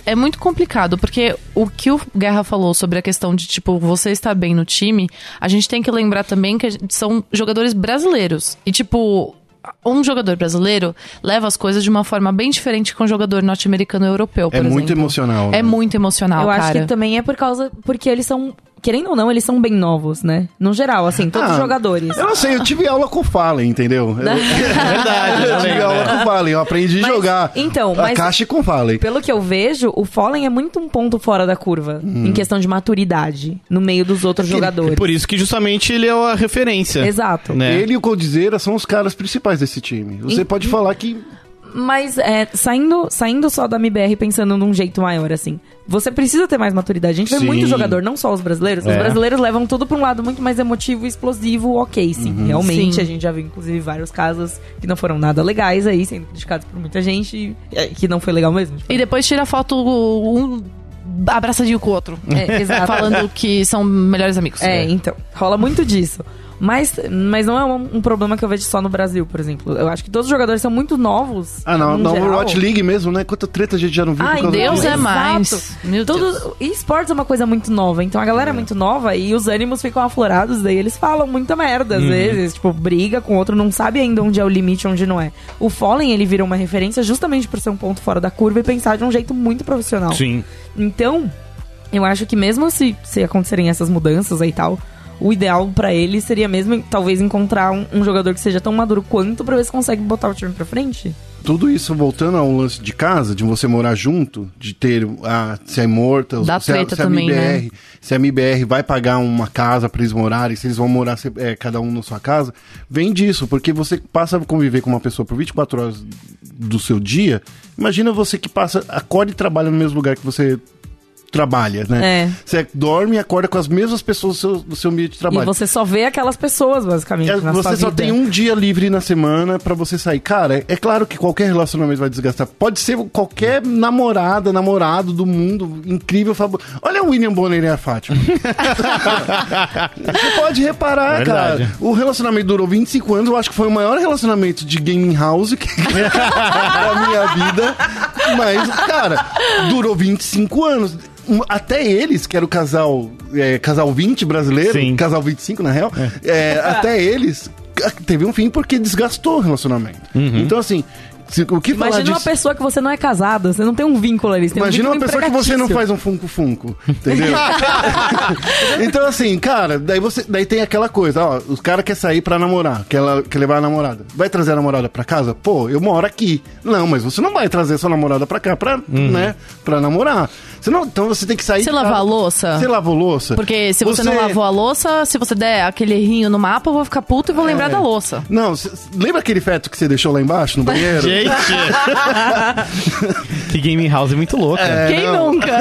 é muito complicado, porque o que o Guerra falou sobre a questão de, tipo, você estar bem no time, a gente tem que lembrar também que a gente- são jogadores brasileiros. E, tipo. Um jogador brasileiro leva as coisas de uma forma bem diferente que um jogador norte-americano europeu, por é exemplo. muito emocional. né? É muito emocional, eu cara. acho que também é por causa. Porque eles são. Querendo ou não, eles são bem novos, né? No geral, assim, todos os Ah, jogadores. Eu não sei, eu tive aula com o Fallen, entendeu? Eu, *laughs* É verdade, eu tive aula é. com o Fallen, eu aprendi a Mas, jogar então, a mas- caixa com o Fallen. Pelo que eu vejo, o Fallen é muito um ponto fora da curva. Hum. Em questão de maturidade. No meio dos outros jogadores. Por isso que justamente ele é a referência. Exato. Né? Ele e o Coldzera são os caras principais desse time. Você E- pode falar que Mas é, saindo, saindo só da MBR pensando num jeito maior, assim. Você precisa ter mais maturidade. A gente vê Sim. muito jogador, não só os brasileiros. Os É. brasileiros levam tudo pra um lado muito mais emotivo e explosivo, ok, sim. Realmente, Sim. a gente já viu, inclusive, vários casos que não foram nada legais aí, sendo criticados por muita gente, é, que não foi legal mesmo. Tipo, E depois tira foto um abraçadinho com o outro. é, *laughs* exato. Falando que são melhores amigos. É, então, rola muito disso. Mas, mas não é um, um problema que eu vejo só no Brasil, por exemplo. Eu acho que todos os jogadores são muito novos. Ah, não, no na. Overwatch League mesmo, né? Quanta treta a gente já não viu Ai, por causa Deus disso. é mais. Meu Tudo, Deus. e esportes é uma coisa muito nova, então a galera é. muito nova e os ânimos ficam aflorados, daí eles falam muita merda às vezes, tipo, briga com outro, não sabe ainda onde é o limite, onde não é. O Fallen, ele vira uma referência justamente por ser um ponto fora da curva e pensar de um jeito muito profissional. Sim. Então, eu acho que mesmo se, se acontecerem essas mudanças aí e tal, o ideal pra ele seria mesmo talvez encontrar um, um jogador que seja tão maduro quanto pra ver se consegue botar o time pra frente. Tudo isso voltando ao lance de casa, de você morar junto, de ter a, se a Immortals, Dá se, a, treta se a também, MBR, né? se a MBR vai pagar uma casa pra eles morarem, se eles vão morar se- é, cada um na sua casa, vem disso, porque você passa a conviver com uma pessoa por 24 horas do seu dia. Imagina você que passa, acorda e trabalha no mesmo lugar que você trabalha, né? É. Você dorme e acorda com as mesmas pessoas do seu, do seu ambiente de trabalho. E você só vê aquelas pessoas, basicamente, É, na você sua só vida. tem um dia livre na semana pra você sair. Cara, é, é claro que qualquer relacionamento vai desgastar. Pode ser qualquer namorada, namorado do mundo, incrível, fabuloso. Olha o William Bonner e a Fátima. você pode reparar, Verdade. cara. O relacionamento durou 25 anos. Eu acho que foi o maior relacionamento de gaming house que... *laughs* da minha vida. Mas, cara, durou 25 anos. Até eles, que era o casal, é, casal 20 brasileiro, Sim. casal 25 na real, é, até eles c- teve um fim porque desgastou o relacionamento. Então, assim, se- o que falar Imagina uma pessoa que você não é casado, você não tem um vínculo ali. Você tem um Imagina uma pessoa que você não faz um funko-funko, entendeu? *laughs* então, assim, cara, daí você daí tem aquela coisa, ó, os caras querem sair pra namorar, quer, quer levar a namorada. Vai trazer a namorada pra casa? Pô, eu moro aqui. Não, mas você não vai trazer sua namorada pra cá pra, né, pra namorar. Você não, então você tem que sair... Você lavar a louça? Você lavou louça? Porque se você, não lavou a louça, se você der aquele errinho no mapa, eu vou ficar puto e vou lembrar da louça. Não, cê- lembra aquele feto que você deixou lá embaixo, no banheiro? *laughs* Gente! *laughs* que gaming house é muito louca. É, Quem não. nunca?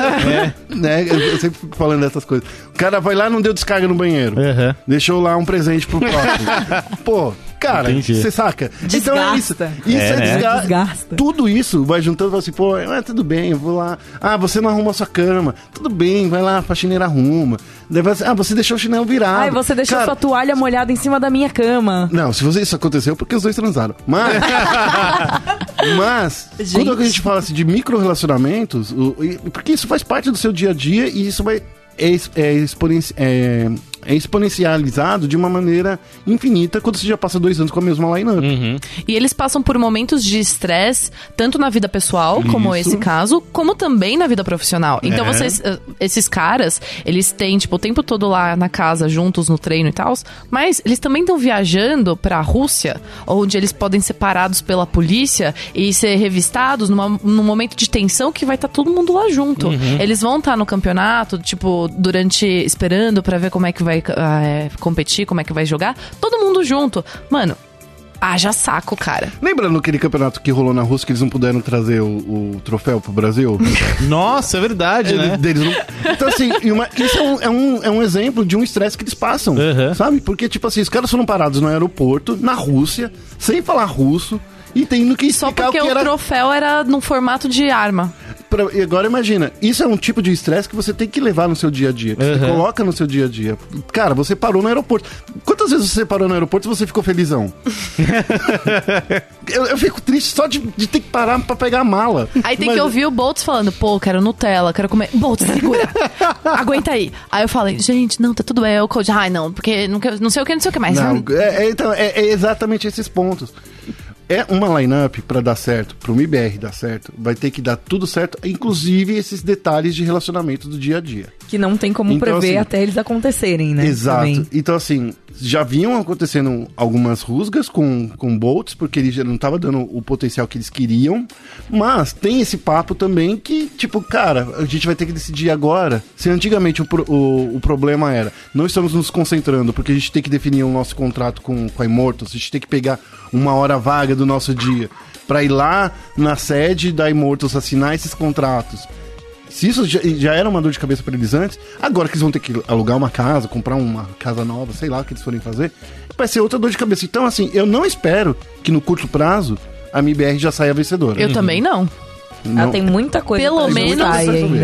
né? Eu, eu sempre fico falando dessas coisas. O cara vai lá e não deu descarga no banheiro. Aham. Deixou lá um presente pro próximo. *laughs* Pô, cara, você saca? Então é isso. Desgasta. Isso É, é, né? desga- Desgasta. Tudo isso vai juntando e fala assim, pô, ah, tudo bem, eu vou lá. Ah, você não arruma a sua cama. Tudo bem, vai lá, a faxineira arruma. Ah, você deixou o chinelo virado. Ai, você deixou Cara, sua toalha molhada em cima da minha cama. Não, se você, isso aconteceu, porque os dois transaram. Mas. *laughs* mas, Gente. quando a gente fala assim, de micro-relacionamentos, o- e- porque isso faz parte do seu dia a dia e isso vai. É, é, exponenci- é- é exponencializado de uma maneira infinita quando você já passa dois anos com a mesma line-up. Uhum. E eles passam por momentos de estresse, tanto na vida pessoal, como Isso. esse caso, como também na vida profissional. Então, É. vocês, eh, esses caras, eles têm, tipo, o tempo todo lá na casa, juntos no treino e tal, mas eles também estão viajando pra Rússia, onde eles podem ser parados pela polícia e ser revistados numa, num momento de tensão que vai estar todo mundo lá junto. Eles vão estar no campeonato, tipo, durante. esperando pra ver como é que vai ah, é, competir, como é que vai jogar, todo mundo mundo junto. Mano, haja saco, cara. Lembra no aquele campeonato que rolou na Rússia que eles não puderam trazer o, o troféu pro Brasil? *laughs* Nossa, é verdade, né? Ele- deles não- Então, assim, uma- isso é um, é, um, é um exemplo de um estresse que eles passam, Uhum. sabe? Porque, tipo assim, os caras foram parados no aeroporto, na Rússia, sem falar russo, e tendo que Só explicar porque o que o era... troféu era num formato de arma. pra- E agora imagina, isso é um tipo de estresse que você tem que levar no seu dia a dia, que você Uhum. coloca no seu dia a dia. Cara, você parou no aeroporto. Quantas vezes você parou no aeroporto e você ficou felizão? *laughs* eu, eu fico triste só de, de ter que parar pra pegar a mala. Aí tem Mas- que ouvir o Boltz falando, pô, quero Nutella, quero comer. Boltz, segura. *laughs* Aguenta aí. Aí eu falei, gente, não, tá tudo bem. O coach, ai, não, porque não, não sei o que, não sei o que mais. Não, é, é, então, é, é exatamente esses pontos. É uma line-up pra dar certo, pro MIBR dar certo, vai ter que dar tudo certo, inclusive esses detalhes de relacionamento do dia a dia. Que não tem como Então, prever assim, até eles acontecerem, né? Exato. Também. Então, assim, já vinham acontecendo algumas rusgas com, com Bolts, porque ele já não tava dando o potencial que eles queriam. Mas tem esse papo também que, tipo, cara, a gente vai ter que decidir agora. Se antigamente o, o, o problema era, não estamos nos concentrando, porque a gente tem que definir o nosso contrato com, com a Immortals, a gente tem que pegar uma hora vaga do nosso dia pra ir lá na sede da Immortals assinar esses contratos. Se isso já, já era uma dor de cabeça pra eles antes, agora que eles vão ter que alugar uma casa, comprar uma casa nova, sei lá o que eles forem fazer, vai ser outra dor de cabeça. Então, assim, eu não espero que no curto prazo a MIBR já saia vencedora. Eu também não. Ela Não. tem muita coisa Pelo pra menos,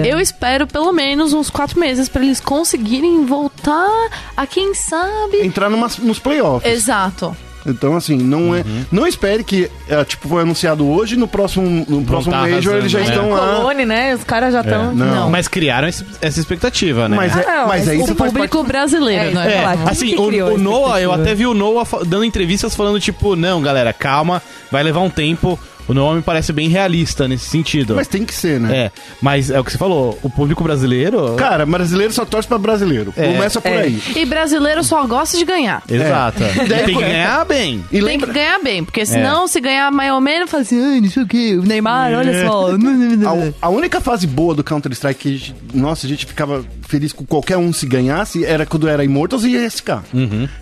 eu espero pelo menos uns quatro meses pra eles conseguirem voltar a quem sabe. Entrar numa, nos playoffs. Exato. Então, assim, não é. Não espere que, é, tipo, foi anunciado hoje, no próximo, no próximo tá Major eles já arrasando, estão lá. Colone, né? Os caras já estão. não. Não. Mas criaram esse- essa expectativa, né? Mas, é, Ah, mas aí o isso O faz público parte. brasileiro, É, não é, é? É, assim, o, o Noah, eu até vi o Noah dando entrevistas falando, tipo, não, galera, calma, vai levar um tempo. O Noah me parece bem realista nesse sentido. Mas tem que ser, né? É, mas é o que você falou, o público brasileiro. Cara, brasileiro só torce pra brasileiro. É. Começa por É. aí. E brasileiro só gosta de ganhar. Exato. É. Tem que *laughs* ganhar bem. E Tem lembra, que ganhar bem, porque senão, se ganhar mais ou menos, fala assim, ai, não sei o que, o Neymar, olha só. A, a única fase boa do Counter-Strike que a gente, nossa, a gente ficava feliz com qualquer um se ganhasse era quando era Immortals e SK.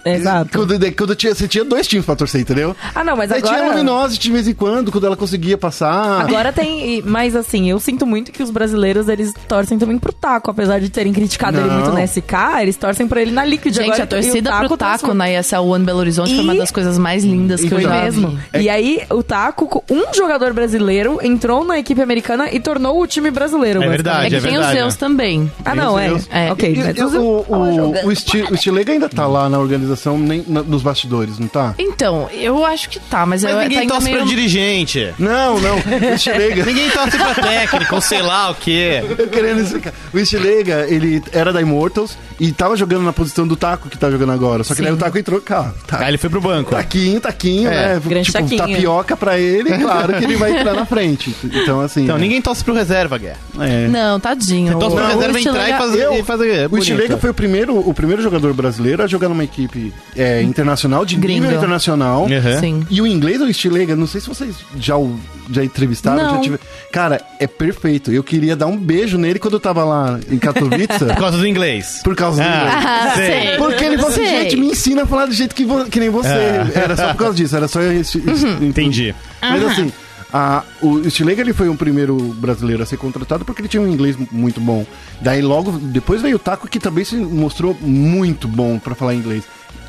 Exato. Quando, quando tinha, você tinha dois times pra torcer, entendeu? Ah, não, mas Aí tinha a agora. Luminosity de vez em quando, quando ela conseguia passar. Agora tem. e- Mas assim, eu sinto muito que os brasileiros eles torcem também pro taco. Apesar de terem criticado ele Não. muito na SK, eles torcem pra ele na Liquid. Gente, Agora, a torcida e o pro tá Taco na ESL One Belo Horizonte foi uma E- das coisas mais lindas que eu já mesmo. vi. E aí, o Taco, um jogador brasileiro, entrou na equipe americana e tornou o time brasileiro. É verdade, É que tem verdade, os Zeus né? também. Ah, não, é. É. Ok, E- mas o, o, o, Sti- o Stilega ainda tá lá na organização, nem na- nos bastidores, não tá? Então, eu acho que tá, mas, Mas eu ninguém tá ainda torce meio... pra dirigente. Não, não. O Stilega. *laughs* Ninguém torce pra técnico, ou sei lá o quê. Eu querendo explicar. O Stilega, ele era da Immortals e tava jogando na posição do Taco que tá jogando agora. Só que Sim. daí o Taco entrou, cara. Tá, Aí ele foi pro banco. Taquinho, taquinho, É, né? grande tipo, taquinho. tapioca pra ele, claro que ele vai entrar na frente. *laughs* Então, assim. Então, é. ninguém torce pro reserva, Guerra. É. Não, tadinho. Torce pro reserva entrar e fazer, Eu- e fazer O bonito. Stilega foi o primeiro, o primeiro jogador brasileiro a jogar numa equipe é, internacional, de Gringo. nível internacional. Uhum. Sim. E o inglês do Stilega, não sei se vocês já, o- já entrevistaram. Não. Já tive... Cara, é perfeito. Eu queria dar um beijo nele quando eu tava lá em Katowice. *laughs* Por causa do inglês. por causa do inglês. Ah, *laughs* sei. Porque ele falou assim, Sei. gente, me ensina a falar do jeito que, vo- que nem você. É. Era só por causa disso, era só *laughs* isso. Entendi. Mas assim, a, o Stilega ele foi o primeiro brasileiro a ser contratado porque ele tinha um inglês muito bom. Daí logo, depois veio o Taco que também se mostrou muito bom pra falar inglês.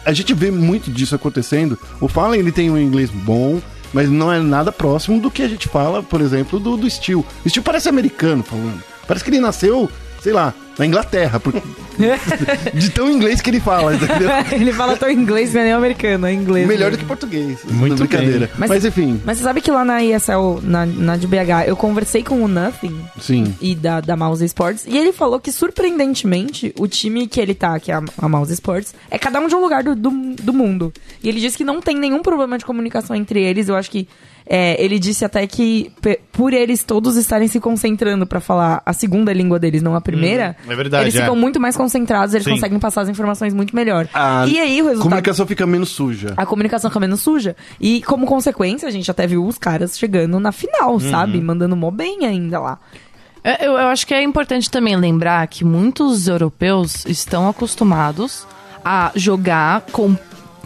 A gente vê muito disso acontecendo. O Fallen ele tem um inglês bom, mas não é nada próximo do que a gente fala, por exemplo, do, do Steel. O Steel parece americano falando. Parece que ele nasceu, sei lá, na Inglaterra, porque- *laughs* de tão inglês que ele fala, entendeu? *laughs* ele fala tão inglês, não é nem americano, é inglês. Melhor do mesmo. que português. Muito brincadeira. bem. Mas, Mas- enfim, Mas você sabe que lá na ESL, na, na de BH, eu conversei com o Nothing sim. e da, da Mouse Sports, e ele falou que, surpreendentemente, o time que ele tá, que é a, a Mouse Sports, é cada um de um lugar do, do, do mundo. E ele disse que não tem nenhum problema de comunicação entre eles. Eu acho que é, ele disse até que, por eles todos estarem se concentrando pra falar a segunda língua deles, não a primeira, Hum, é verdade, eles é. ficam muito mais concentrados, eles Sim. conseguem passar as informações muito melhor. A e aí, o resultado comunicação fica menos suja. a comunicação fica menos suja. E como consequência, a gente até viu os caras chegando na final, Uhum. sabe? Mandando mó bem ainda lá. Eu, eu acho que é importante também lembrar que muitos europeus estão acostumados a jogar com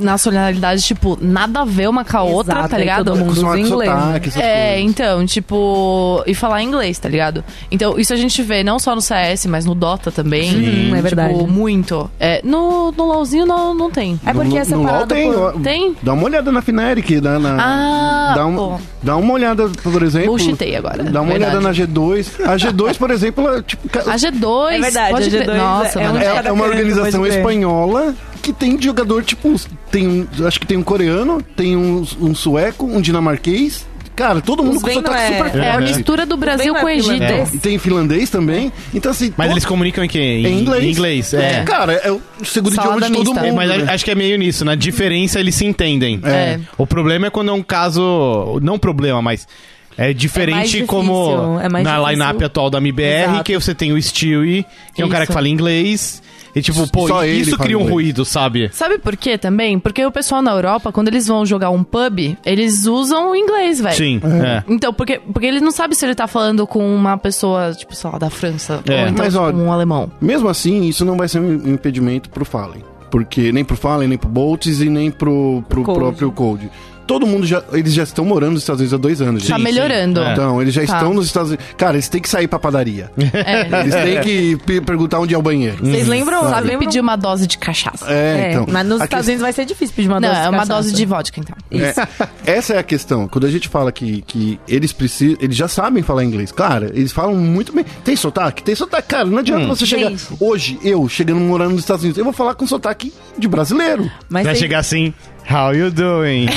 nacionalidades, tipo, nada a ver uma com a outra, Exato, tá aí ligado? todo mundo usa inglês, sotaque, essas É, coisas. então, tipo, e falar inglês, tá ligado? Então, isso a gente vê não só no CS, mas no Dota também. Sim, é verdade. Tipo, muito. É, no, no LoLzinho não, não tem. É porque no, é no LoL separado tem, por... Tem? Dá uma olhada na Fnatic, dá, na, Ah, dá, um- pô. dá uma olhada, por exemplo. Bullshitei agora, Dá uma verdade. olhada na G2. A G2, por *laughs* exemplo, ela, tipo, A G2. É verdade, pode a crer. G2 Nossa, é é, é uma organização espanhola que tem jogador, tipo, tem um, acho que tem um coreano, tem um, um sueco, um dinamarquês. Cara, todo mundo com sotaque não é- super É a Uhum. mistura do Brasil Bem com o é Egito. E tem finlandês também. Então, assim. Mas todo- eles comunicam em quê? em inglês. Em inglês, é. Cara, é o segundo Salada idioma de todo mista. mundo. É, mas né? acho que é meio nisso, na diferença eles se entendem. É. O problema é quando é um caso. Não problema, mas. É diferente difícil, como é na difícil. line-up atual da MBR, Exato. que você tem o Stewie, que é um cara que Isso. fala inglês. E tipo, pô, Só isso cria um inglês. ruído, sabe? Sabe por quê também? Porque o pessoal na Europa, quando eles vão jogar um pub, eles usam o inglês, velho. Sim. É. Então, porque, porque ele não sabe se ele tá falando com uma pessoa, tipo, sei lá, da França. É. Ou então Mas, ó, um alemão. Mesmo assim, isso não vai ser um impedimento pro Fallen. Porque nem pro Fallen, nem pro Boltz e nem pro, pro Cold. próprio Cold. Todo mundo já. Eles já estão morando nos Estados Unidos há dois anos. Tá gente. melhorando. É. Então, eles já Tá. estão nos Estados Unidos. Cara, eles têm que sair pra padaria. É. *laughs* Eles têm que pe- perguntar onde é o banheiro. Vocês lembram? Sabe lembram? pedir uma dose de cachaça. É, É, então. mas nos Estados que- Unidos vai ser difícil pedir uma Não, dose de é uma cachaça. dose de vodka, então. Isso. É, essa é a questão. Quando a gente fala que, que eles precisam. Eles já sabem falar inglês. Claro, eles falam muito bem. Tem sotaque? Tem sotaque. Cara, não adianta você chegar. Gente. Hoje, eu, chegando morando nos Estados Unidos, eu vou falar com sotaque de brasileiro. Mas Vai tem- chegar assim, how you doing? *laughs*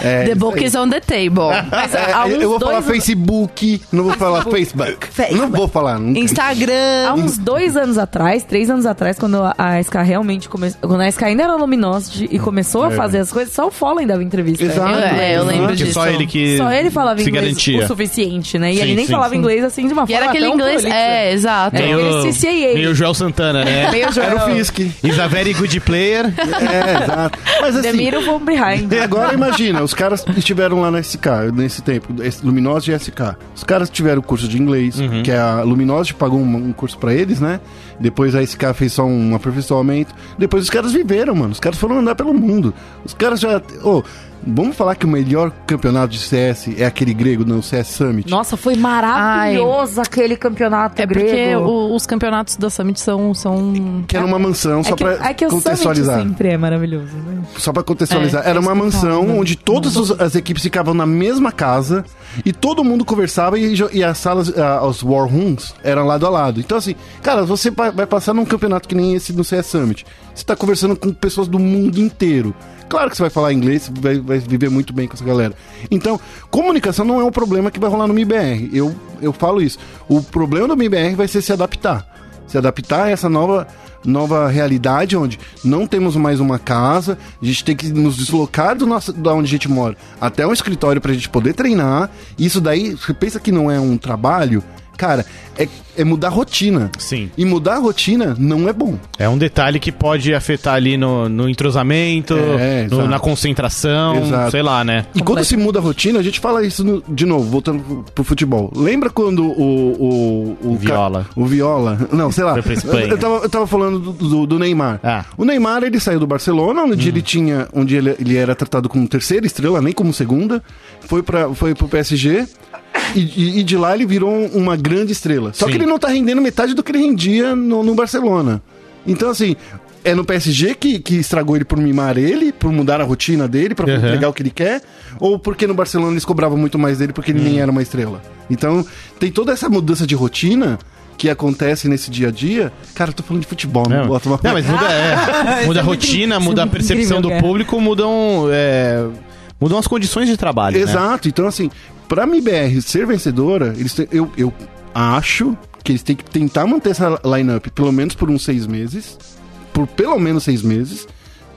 É, the book is on the table. Mas É, há uns eu vou dois falar Facebook, não vou falar Facebook. Facebook. Não vou falar. Não, Instagram. Há uns dois anos atrás, três anos atrás, quando a- SK realmente começou. Quando a SK ainda era Luminosity e começou a fazer as coisas, só o Fallen dava entrevista. Exato. Eu- é, eu lembro disso. só ele que Só ele falava inglês garantia. o suficiente, né? E Sim, ele nem sim, falava sim. inglês assim de uma E forma era aquele inglês. prolixa. É, exato. É. Meio, CCAA. meio Joel Santana, né? Meio Era o Joel. Fisk. *laughs* He's a very good player. É, exato. Mas assim. Middle from behind. E agora imagina, os caras estiveram lá na SK nesse tempo, esse Luminosity e SK. Os caras tiveram curso de inglês, que a Luminosity pagou um, um curso pra eles, né? Depois a SK fez só um aperfeiçoamento. Depois os caras viveram, mano. Os caras foram andar pelo mundo. Os caras já. Ô, vamos falar que o melhor campeonato de CS é aquele grego no CS Summit? Nossa, foi maravilhoso aquele campeonato É porque grego. o- os campeonatos da Summit são. são... Que era uma mansão, só é que, pra é que o Summit contextualizar. sempre é maravilhoso, né? Só pra contextualizar, É, era uma é eu mansão né? onde todas os- as equipes ficavam na mesma casa e todo mundo conversava e, e as salas, ah, os war rooms eram lado a lado. Então assim, cara, você vai passar num campeonato que nem esse no CS Summit. Você tá conversando com pessoas do mundo inteiro. Claro que você vai falar inglês, vai, vai viver muito bem com essa galera. Então, comunicação não é um problema que vai rolar no MIBR. Eu, eu falo isso. O problema do MIBR vai ser se adaptar. Se adaptar a essa nova nova realidade onde não temos mais uma casa, a gente tem que nos deslocar do nosso, da onde a gente mora até um escritório pra gente poder treinar. Isso daí, você pensa que não é um trabalho, cara, é, é mudar a rotina. Sim. E mudar a rotina não é bom. É um detalhe que pode afetar ali no, no entrosamento, É, no- na concentração, Exato. sei lá, né? E quando se muda a rotina, a gente fala isso no- de novo, voltando pro, futebol. Lembra quando o. O, o, ca- Viola. o Viola. Não, sei lá. Eu, tava, eu tava falando do, do- do Neymar. Ah. O Neymar, ele saiu do Barcelona, onde ele tinha. Onde ele, ele era tratado como terceira estrela, nem como segunda. Foi, pra, foi pro PSG. E, e- de lá ele virou uma grande estrela. Só Sim. que ele não tá rendendo metade do que ele rendia no, no Barcelona. Então, assim, é no PSG que, que estragou ele por mimar ele, por mudar a rotina dele, pra Uhum. entregar o que ele quer, ou porque no Barcelona eles cobravam muito mais dele porque ele Hum. nem era uma estrela. Então, tem toda essa mudança de rotina que acontece nesse dia a dia. Cara, eu tô falando de futebol, não, Não, boto uma... não, mas muda, *laughs* é, muda a rotina, muda a percepção do público, mudam, é, mudam as condições de trabalho. né? Exato, então assim, pra MBR ser vencedora, eles têm- eu, eu acho que eles têm que tentar manter essa lineup pelo menos por uns seis meses, por pelo menos seis meses,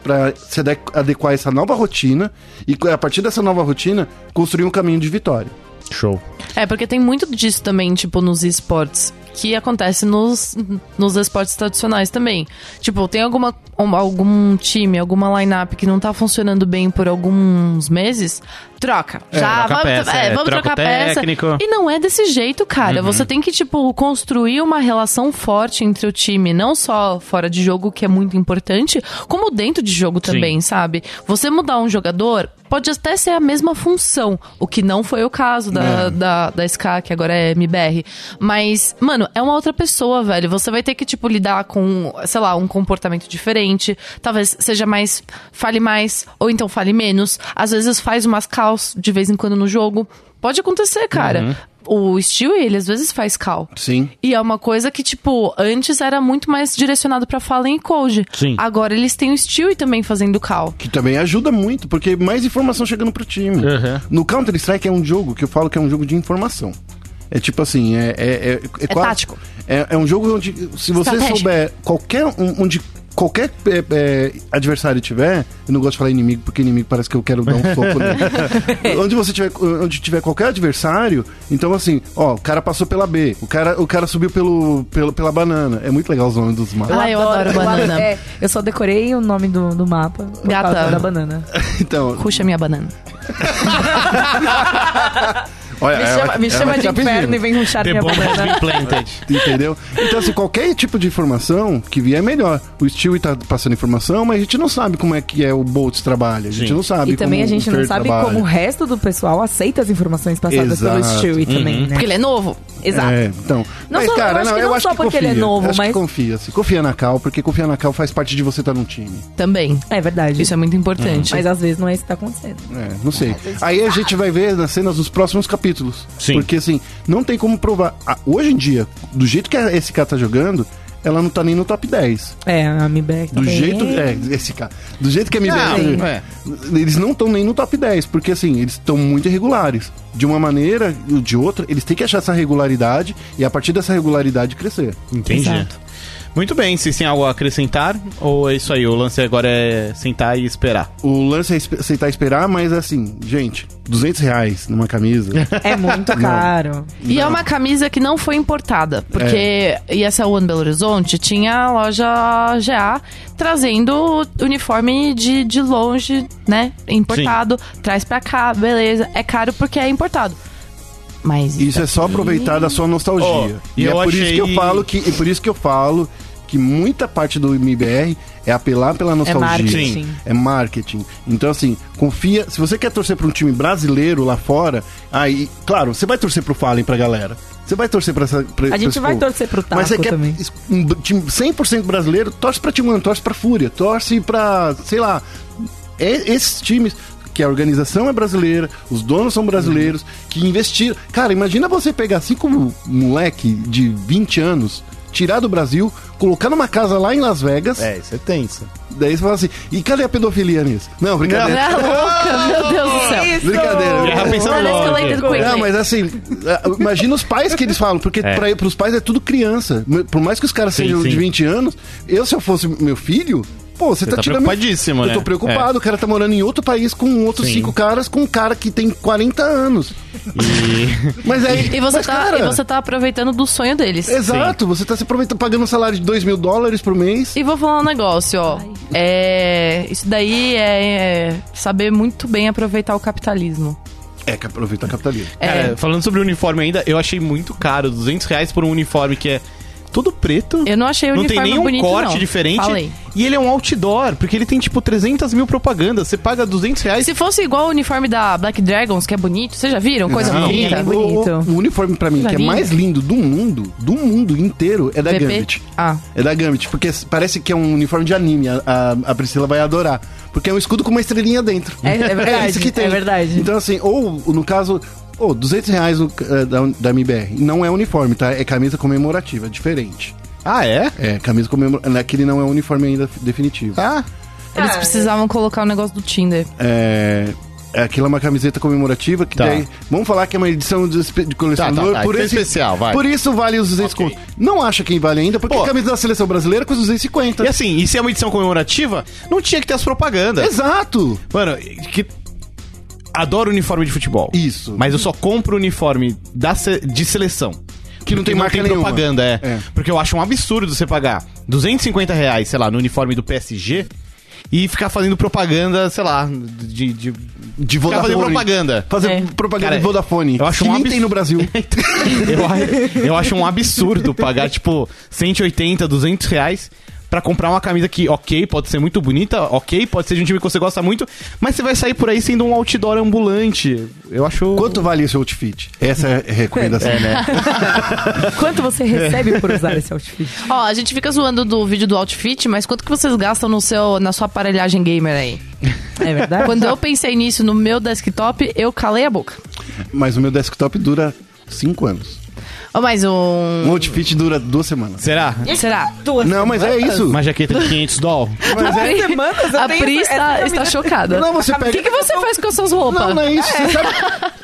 pra se ade- adequar a essa nova rotina e a partir dessa nova rotina construir um caminho de vitória. Show. É, porque tem muito disso também, tipo, nos esportes, que acontece nos, nos esportes tradicionais também. Tipo, tem alguma, um- algum time, alguma lineup que não tá funcionando bem por alguns meses, troca. É, Já, troca vamos, peça, é, é, vamos troca trocar peça. Uhum. E não é desse jeito, cara. Você tem que, tipo, construir uma relação forte entre o time, não só fora de jogo, que é muito importante, como dentro de jogo também, sabe? Você mudar um jogador pode até ser a mesma função, o que não foi o caso da, É. da, da SK, que agora é MBR. Mas, mano, é uma outra pessoa, velho. Você vai ter que, tipo, lidar com, sei lá, um comportamento diferente. Talvez seja mais. fale mais, ou então fale menos. Às vezes faz umas calls de vez em quando no jogo. Pode acontecer, cara. O Stewie, ele às vezes faz call. Sim. E é uma coisa que, tipo, antes era muito mais direcionado pra Fallen e Code. Sim. Agora eles têm o Stewie também fazendo call. Que também ajuda muito, porque mais informação chegando pro time. Uhum. No Counter-Strike é um jogo que eu falo que é um jogo de informação. É tipo assim, é. É, é, é quase- tático. É, é um jogo onde, se você Estratégia. souber qualquer. um- onde qualquer é, é, adversário tiver, eu não gosto de falar inimigo, porque inimigo parece que eu quero dar um *laughs* soco nele. onde você tiver, onde tiver qualquer adversário, então assim, ó, o cara passou pela B, o cara, o cara subiu pelo, pelo, pela banana. É muito legal os nomes dos mapas. Ah, eu adoro banana. É, eu só decorei o nome do, do mapa Gata. da banana. *laughs* Então, Puxa minha banana. *laughs* olha, Me ela- chama, me chama vai de inferno e vem ruxar The minha bomb has been planted. Entendeu? Então, assim, qualquer tipo de informação que vier é melhor. O Stewie tá passando informação, mas a gente não sabe como é que é o Boltz trabalha. A gente Sim. não sabe E também a gente o não sabe trabalha. como o resto do pessoal aceita as informações passadas Exato. pelo Stewie também, né? Porque ele é novo. Exato. É, então. Não mas, só- cara, eu acho não, que não acho só que porque confia. ele é novo, acho mas- que confia. Se confia na Cal, porque confiar na Cal faz parte de você estar num time. Também. É verdade. Isso é muito importante. Mas às vezes não é isso que tá acontecendo. É, não sei. Aí a gente vai ver nas cenas dos próximos capítulos. Sim. Porque assim, não tem como provar. Ah, hoje em dia, do jeito que a SK tá jogando, ela não tá nem no top 10. É, a MBR Do também. jeito. É, SK. Do jeito que a MBR. Não, é. Eles não estão nem no top 10, porque assim, eles estão muito irregulares. De uma maneira ou de outra, eles têm que achar essa regularidade e a partir dessa regularidade crescer. Entendi. Exato. Muito bem, se tem algo a acrescentar, ou é isso aí, o lance agora é sentar e esperar. O lance é espe- aceitar esperar, mas assim, gente, 200 reais numa camisa. *laughs* É muito caro. E é uma camisa que não foi importada, porque É. e essa One Belo Horizonte tinha a loja GA trazendo uniforme de, de longe, né? Importado, traz pra cá, beleza. É caro porque é importado. Mas Isso é só aproveitar da sua nostalgia. Ó, e eu é por isso achei- que eu falo que é por isso que eu falo que muita parte do MBR é apelar pela nostalgia. marketing. É marketing. Então assim, confia, se você quer torcer para um time brasileiro lá fora, aí, claro, você vai torcer pro Fallen pra galera. Você vai torcer pra essa pra, A gente vai povo. torcer pro Mas você Taco quer também. um time 100% brasileiro, torce pra Timão, torce pra Fúria, torce pra, sei lá, é- esses times que a organização é brasileira, os donos são brasileiros, que investiram. Cara, imagina você pegar cinco moleque de 20 anos, tirar do Brasil, colocar numa casa lá em Las Vegas, É, isso é tenso. daí você fala assim, e cadê a pedofilia nisso? Não, brincadeira. É louca, meu *laughs* Deus do céu. Brincadeira. Já pensando logo. Não, mas assim, imagina os pais que eles falam, porque É. pra, pros pais é tudo criança. Por mais que os caras Sim, sejam sim. de 20 anos, eu se eu fosse meu filho, pô, você, Você tá, tá tirando. preocupadíssimo, Eu né? tô preocupado, o cara tá morando em outro país com outros Sim. cinco caras, com um cara que tem 40 anos. E... *laughs* Mas aí. E você, mas, tá, cara, e você tá aproveitando do sonho deles. Exato, você tá se aproveitando, pagando um salário de 2 mil dólares por mês. E vou falar um negócio, ó. É, isso daí é, é saber muito bem aproveitar o capitalismo. É, que aproveita a capitalismo. Cara, É. falando sobre o uniforme ainda, eu achei muito caro. 200 reais por um uniforme que é todo preto. Eu não achei o não tem uniforme nenhum bonito, corte não. diferente. Falei. E ele é um outdoor, porque ele tem tipo 300 mil propagandas. Você paga 200 reais. Se fosse igual o uniforme da Black Dragons, que é bonito, vocês já viram? Coisa Não, bonita. é o- bonito. O, o uniforme pra mim, que é mais lindo do mundo, do mundo inteiro, é da VP? Gambit. Ah. É da Gambit, porque parece que é um uniforme de anime. A, a- a Priscila vai adorar. Porque é um escudo com uma estrelinha dentro. É- é *laughs* verdade, isso que tem. é verdade. Então, assim, ou no caso. Ou 200 reais no, eh, da, da MBR. Não é uniforme, tá? É camisa comemorativa, é diferente. Ah, é? É, camisa comemorativa. Aquele não é uniforme ainda definitivo. Ah, Eles precisavam colocar o negócio do Tinder. É. é, Aquilo é uma camiseta comemorativa que Tá. daí. Vamos falar que é uma edição de, de colecionador. Tá, tá, tá, por edição esse, especial, vai. Por isso vale os 200 Ok. conto. Não acha quem vale ainda, porque Pô. a camisa da seleção brasileira custa 250. e assim, e se é uma edição comemorativa, não tinha que ter as propagandas. Exato! Mano, que. Adoro uniforme de futebol. Isso. Mas eu só compro uniforme da se- de seleção. Que não tem marca nenhuma. propaganda, é. É. Porque eu acho um absurdo você pagar 250 reais, sei lá, no uniforme do PSG e ficar fazendo propaganda, sei lá, de. de De Vodafone. propaganda. Fazer É. propaganda Cara, de Vodafone. eu acho que um nem tem no Brasil. *laughs* eu, eu acho um absurdo pagar, tipo, 180, 200 reais pra comprar uma camisa que, ok, pode ser muito bonita, ok, pode ser de um time que você gosta muito, mas você vai sair por aí sendo um outdoor ambulante. Eu acho. Quanto vale esse outfit? Essa é a recomendação. É, né? *laughs* Quanto você recebe por usar esse outfit? Ó, a gente fica zoando do vídeo do outfit, mas quanto que vocês gastam no seu, na sua aparelhagem gamer aí? É verdade? Quando eu pensei nisso no meu desktop, eu calei a boca. Mas o meu desktop dura 5 anos. Ó, mas Um um... outfit dura duas semanas. Será? Será? Duas Não, mas é isso. Uma jaqueta de 500 dólares? Mas é... Duas semanas? Eu A tenho Pri essa- está, essa está camisa- chocada. Não, você O pega- que, que você faz com as suas roupas? Não, não é isso. Você sabe...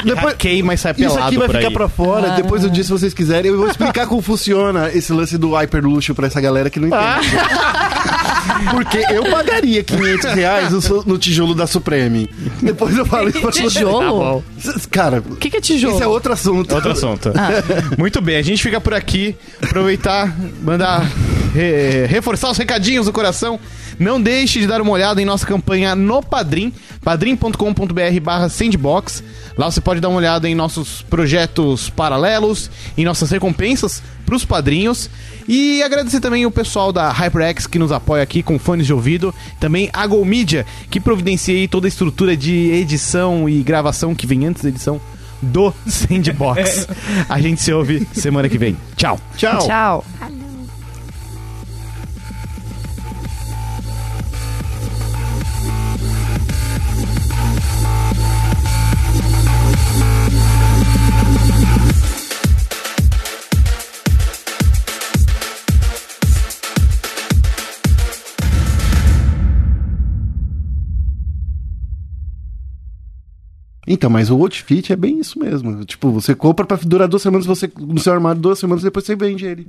Depois... Hackei, mas sai pelado Isso aqui vai por ficar aí. pra fora, depois eu disse se vocês quiserem. Eu vou explicar como funciona esse lance do hyperluxo pra essa galera que não entende. *laughs* Porque eu pagaria 500 reais no, no tijolo da Supreme. Depois eu falo isso pra. Tijolo? Cara, O que, que é tijolo? isso é outro assunto. Outro assunto. Muito bem, a gente fica por aqui. Aproveitar, mandar re- reforçar os recadinhos do coração. Não deixe de dar uma olhada em nossa campanha no Padrim, padrim.com.br barra sandbox. Lá você pode dar uma olhada em nossos projetos paralelos, em nossas recompensas pros padrinhos. E agradecer também o pessoal da HyperX que nos apoia aqui com fones de ouvido. Também a Go Media, que providencia aí toda a estrutura de edição e gravação que vem antes da edição do *laughs* Sandbox. A gente se ouve semana que vem. Tchau. Tchau. Tchau. Então, mas o outfit é bem isso mesmo. Tipo, você compra pra durar duas semanas, você no seu armário duas semanas, depois você vende ele.